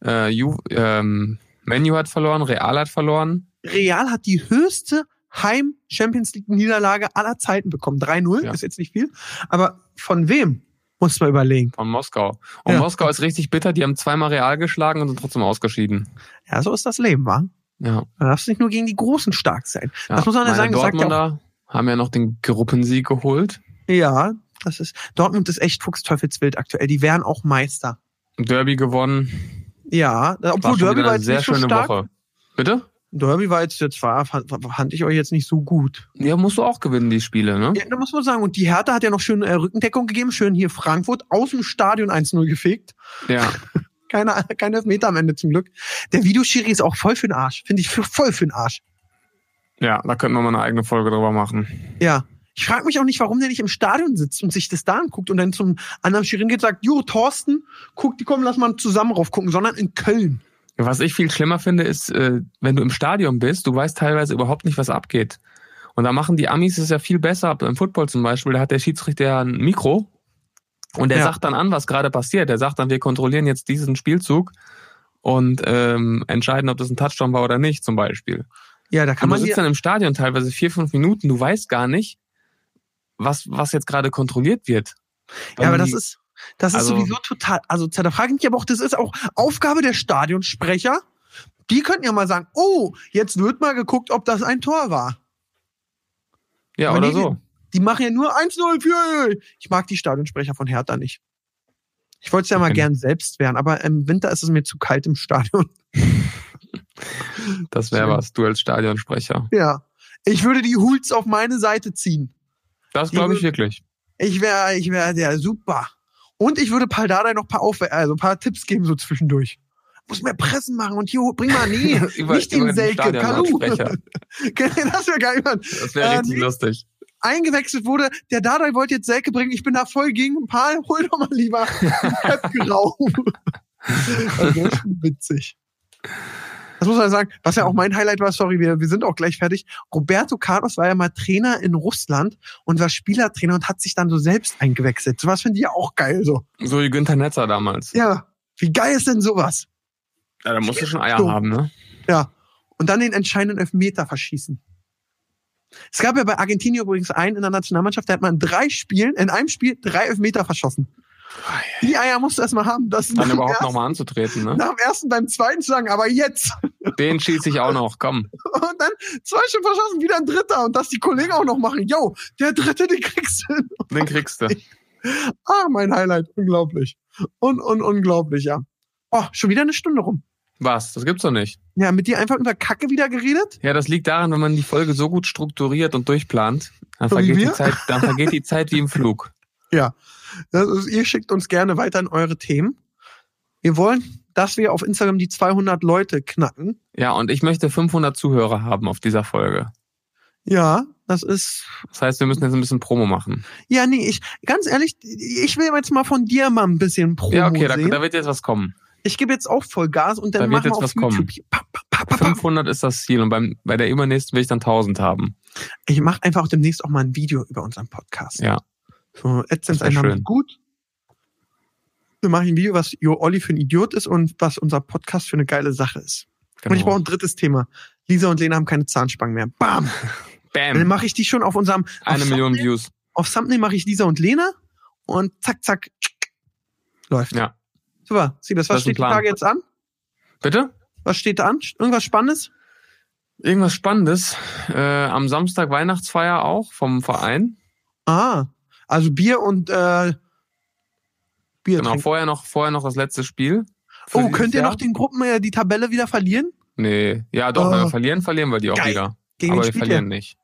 Äh, Ju, ähm, Menu hat verloren. Real hat verloren. Real hat die höchste Heim-Champions League-Niederlage aller Zeiten bekommen. 3-0, Ja. ist jetzt nicht viel. Aber von wem? Muss man überlegen. Von Moskau. Und Ja. Moskau ist richtig bitter. Die haben zweimal Real geschlagen und sind trotzdem ausgeschieden. Ja, so ist das Leben, wa? Ja. Da darfst du nicht nur gegen die Großen stark sein. ja. Das muss man ja sagen, sagt ja Dortmunder haben ja noch den Gruppensieg geholt. ja, das ist, Dortmund ist echt Fuchsteufelswild aktuell. Die wären auch Meister. Derby gewonnen. Ja, obwohl Derby war jetzt sehr nicht so schöne stark. Woche. Bitte? Derby war jetzt, jetzt war, fand, fand ich euch jetzt nicht so gut. Ja, musst du auch gewinnen, die Spiele, ne? Ja, da muss man sagen. Und die Hertha hat ja noch schön äh, Rückendeckung gegeben. Schön hier Frankfurt aus dem Stadion 1-0 gefegt. Ja. Keine, keine Elfmeter am Ende zum Glück. Der Videoschiri ist auch voll für den Arsch. Finde ich voll für den Arsch. Ja, da könnten wir mal eine eigene Folge drüber machen. Ja. Ich frage mich auch nicht, warum der nicht im Stadion sitzt und sich das da anguckt und dann zum anderen Schirin geht und sagt, Jo, Thorsten, guck, die kommen, lass mal zusammen rauf gucken, sondern in Köln. Was ich viel schlimmer finde, ist, äh, wenn du im Stadion bist, du weißt teilweise überhaupt nicht, was abgeht. Und da machen die Amis es ja viel besser. Beim Football zum Beispiel, da hat der Schiedsrichter ein Mikro und der Ja. sagt dann an, was gerade passiert. Der sagt dann, wir kontrollieren jetzt diesen Spielzug und ähm, entscheiden, ob das ein Touchdown war oder nicht, zum Beispiel. Ja, da kann Und du man sitzt dir, dann im Stadion teilweise vier, fünf Minuten, du weißt gar nicht, was, was jetzt gerade kontrolliert wird. ja, aber das ist, das ist also- sowieso total, also da frage ich mich aber auch, das ist auch Aufgabe der Stadionsprecher. Die könnten ja mal sagen, oh, jetzt wird mal geguckt, ob das ein Tor war. Ja, aber oder die- so. Die machen ja nur 1-0 für. Ich mag die Stadionsprecher von Hertha nicht. Ich wollte es ja mal Okay. gern selbst werden, aber im Winter ist es mir zu kalt im Stadion. Das wäre was, du als Stadionsprecher. Ja. Ich würde die Hools auf meine Seite ziehen. Das glaube ich wirklich. Ich wäre, ich wäre der super. Und ich würde Paldada noch ein paar, Auf also ein paar Tipps geben so zwischendurch. Muss mehr Pressen machen und hier bring mal nee, Über- nicht den Selke, Kalu. Stadionlautsprecher. das wäre richtig nee. lustig. Eingewechselt wurde, der Dardai wollte jetzt Selke bringen, ich bin da voll gegen ein paar, hol doch mal lieber Grau. schon witzig. Das muss man sagen, was ja auch mein Highlight war, sorry, wir, wir sind auch gleich fertig. Roberto Carlos war ja mal Trainer in Russland und war Spielertrainer und hat sich dann so selbst eingewechselt. Sowas finde ich ja auch geil, so. So wie Günther Netzer damals. Ja, wie geil ist denn sowas? Ja, da musst du schon Eier So. haben, ne? Ja. Und dann den entscheidenden Elfmeter verschießen. Es gab ja bei Argentinien übrigens einen in der Nationalmannschaft, der hat mal in drei Spielen, in einem Spiel drei Elfmeter verschossen. Die Eier musst du erstmal haben. Das Dann überhaupt nochmal anzutreten, ne? Nach dem ersten, beim zweiten sagen, aber jetzt. Den schieße ich auch noch, komm. Und dann zwei schon verschossen, wieder ein dritter. Und dass die Kollegen auch noch machen. Yo, der dritte, den kriegst du. Den kriegst du. Ah, mein Highlight. Unglaublich. Und, und, unglaublich, ja. Oh, schon wieder eine Stunde rum. Was? Das gibt's doch nicht. Ja, mit dir einfach über Kacke wieder geredet? Ja, das liegt daran, wenn man die Folge so gut strukturiert und durchplant, dann So vergeht, die Zeit, dann vergeht die Zeit wie im Flug. Ja. Ist, ihr schickt uns gerne weiterhin eure Themen. Wir wollen, dass wir auf Instagram die 200 Leute knacken. Ja, und ich möchte 500 Zuhörer haben auf dieser Folge. Ja, das ist, Das heißt, wir müssen jetzt ein bisschen Promo machen. ja, nee, ich, ganz ehrlich, ich will jetzt mal von dir mal ein bisschen Promo Ja, okay, da, da wird jetzt was kommen. Ich gebe jetzt auch voll Gas und dann Da wird machen wir auf was kommen. YouTube. hier. Pa, pa, pa, pa, pa. 500 ist das Ziel und beim, bei der übernächsten will ich dann 1000 haben. Ich mache einfach demnächst auch mal ein Video über unseren Podcast. Ja. So, AdSense Einnahmen gut. Wir machen ein Video, was Jo Olli für ein Idiot ist und was unser Podcast für eine geile Sache ist. Und ich brauche ein drittes Thema. Lisa und Lena haben keine Zahnspangen mehr. Bam! Dann Bam! mache ich die schon auf unserem Eine auf Million Thumbnail, Views. Auf Thumbnail mache ich Lisa und Lena und zack, zack, läuft. Ja. Super. Siebes, was steht die. Tage jetzt an? Bitte? Was steht da an? Irgendwas Spannendes? Irgendwas Spannendes. Äh, am Samstag Weihnachtsfeier auch vom Verein. Ah, also Bier und äh, Bier Genau, trinken. vorher noch, vorher noch das letzte Spiel. Oh, könnt ihr Jahr. noch den Gruppen äh, die Tabelle wieder verlieren? Nee, ja doch, Oh. wenn wir verlieren, verlieren wir die auch Geil. wieder. Gegen Aber wen wir spielt verlieren ihr? nicht.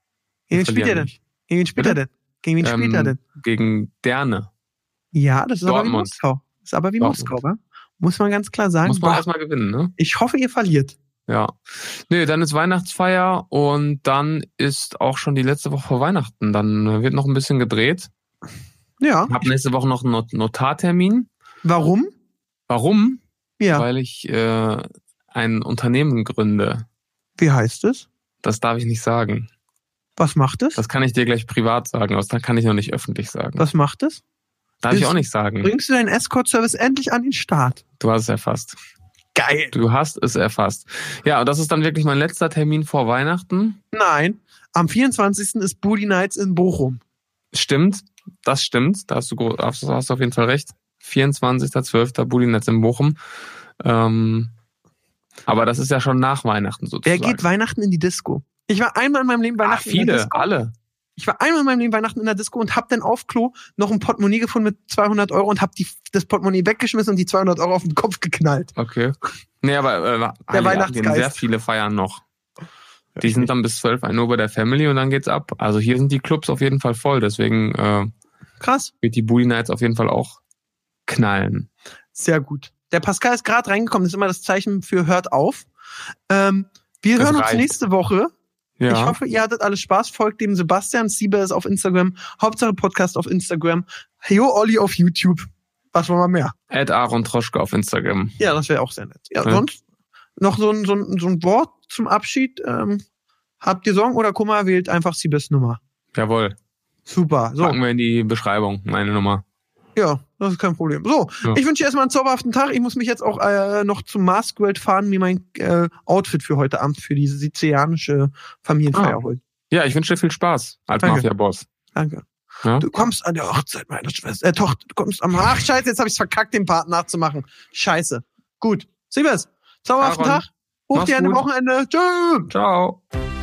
Gegen wen spielt ihr verlieren denn? Gegen wen spielt er denn? Gegen wen spielt er denn? Gegen Derne. Ja, das ist aber wie Dortmund. Moskau. Ist aber wie. Moskau, wa? Muss man ganz klar sagen. Muss man erstmal gewinnen, ne? ich hoffe, ihr verliert. Ja. Nee, dann ist Weihnachtsfeier und dann ist auch schon die letzte Woche vor Weihnachten. Dann wird noch ein bisschen gedreht. Ja. Hab nächste Woche noch einen Not Notartermin. Warum? Warum? Ja. Weil ich äh, ein Unternehmen gründe. Wie heißt es? Das darf ich nicht sagen. Was macht es? Das kann ich dir gleich privat sagen, aber das kann ich noch nicht öffentlich sagen. Was macht es? Darf ich ist- auch nicht sagen. Bringst du deinen Escort-Service endlich an den Start? Du hast es erfasst. Geil. Du hast es erfasst. Ja, und das ist dann wirklich mein letzter Termin vor Weihnachten. Nein. Am 24. ist Booty Nights in Bochum. Stimmt, das stimmt. Da hast du, hast du hast du auf jeden Fall recht. 24.12. Bullinetz in Bochum. Ähm, aber das ist ja schon nach Weihnachten Wer sozusagen. geht Weihnachten in die Disco? Ich war einmal in meinem Leben ah, Weihnachten in der viele, Disco. alle. Ich war einmal in meinem Leben Weihnachten in der Disco und hab dann auf Klo noch ein Portemonnaie gefunden mit 200 Euro und hab die, das Portemonnaie weggeschmissen und die 200 Euro auf den Kopf geknallt. Okay. Nee, aber äh, Heiligabend gehen Weihnachtsgeist. sehr viele feiern noch. Die sind dann bis 12 1 Uhr bei der Family und dann geht's ab. Also hier sind die Clubs auf jeden Fall voll, deswegen äh, Krass. wird die Booty Nights auf jeden Fall auch knallen. Sehr gut. Der Pascal ist gerade reingekommen. Das ist immer das Zeichen für hört auf. Ähm, wir Das hören uns reicht. nächste Woche. Ja. Ich hoffe, ihr hattet alle Spaß. Folgt dem Sebastian Siebers auf Instagram. Hauptsache Podcast auf Instagram. Heyo Olli auf YouTube. Was wollen wir mehr? Ed Aaron Troschke auf Instagram. Ja, das wäre auch sehr nett. Ja, Ja. sonst noch so ein, so, ein, so ein Wort zum Abschied. Ähm, habt ihr Sorgen oder Kummer? Wählt einfach Siebes Nummer. Jawohl. Super. So. Packen wir in die Beschreibung, meine Nummer. Ja, das ist kein Problem. So, Ja. ich wünsche dir erstmal einen zauberhaften Tag. Ich muss mich jetzt auch äh, noch zum Masquerade fahren, mir mein äh, Outfit für heute Abend für diese sizilianische Familienfeier Ah. holen. Ja, ich wünsche dir viel Spaß als. Mafia-Boss. Danke. Ja? Du kommst an der Hochzeit meiner Schwester. Äh, Tochter, du kommst am. Ach, scheiße, jetzt habe ich verkackt, den Part nachzumachen. Scheiße. Gut. Siebes, zauberhaften Aaron, Tag. Ruf mach's dir an dem. Wochenende. Tschüss. Ciao.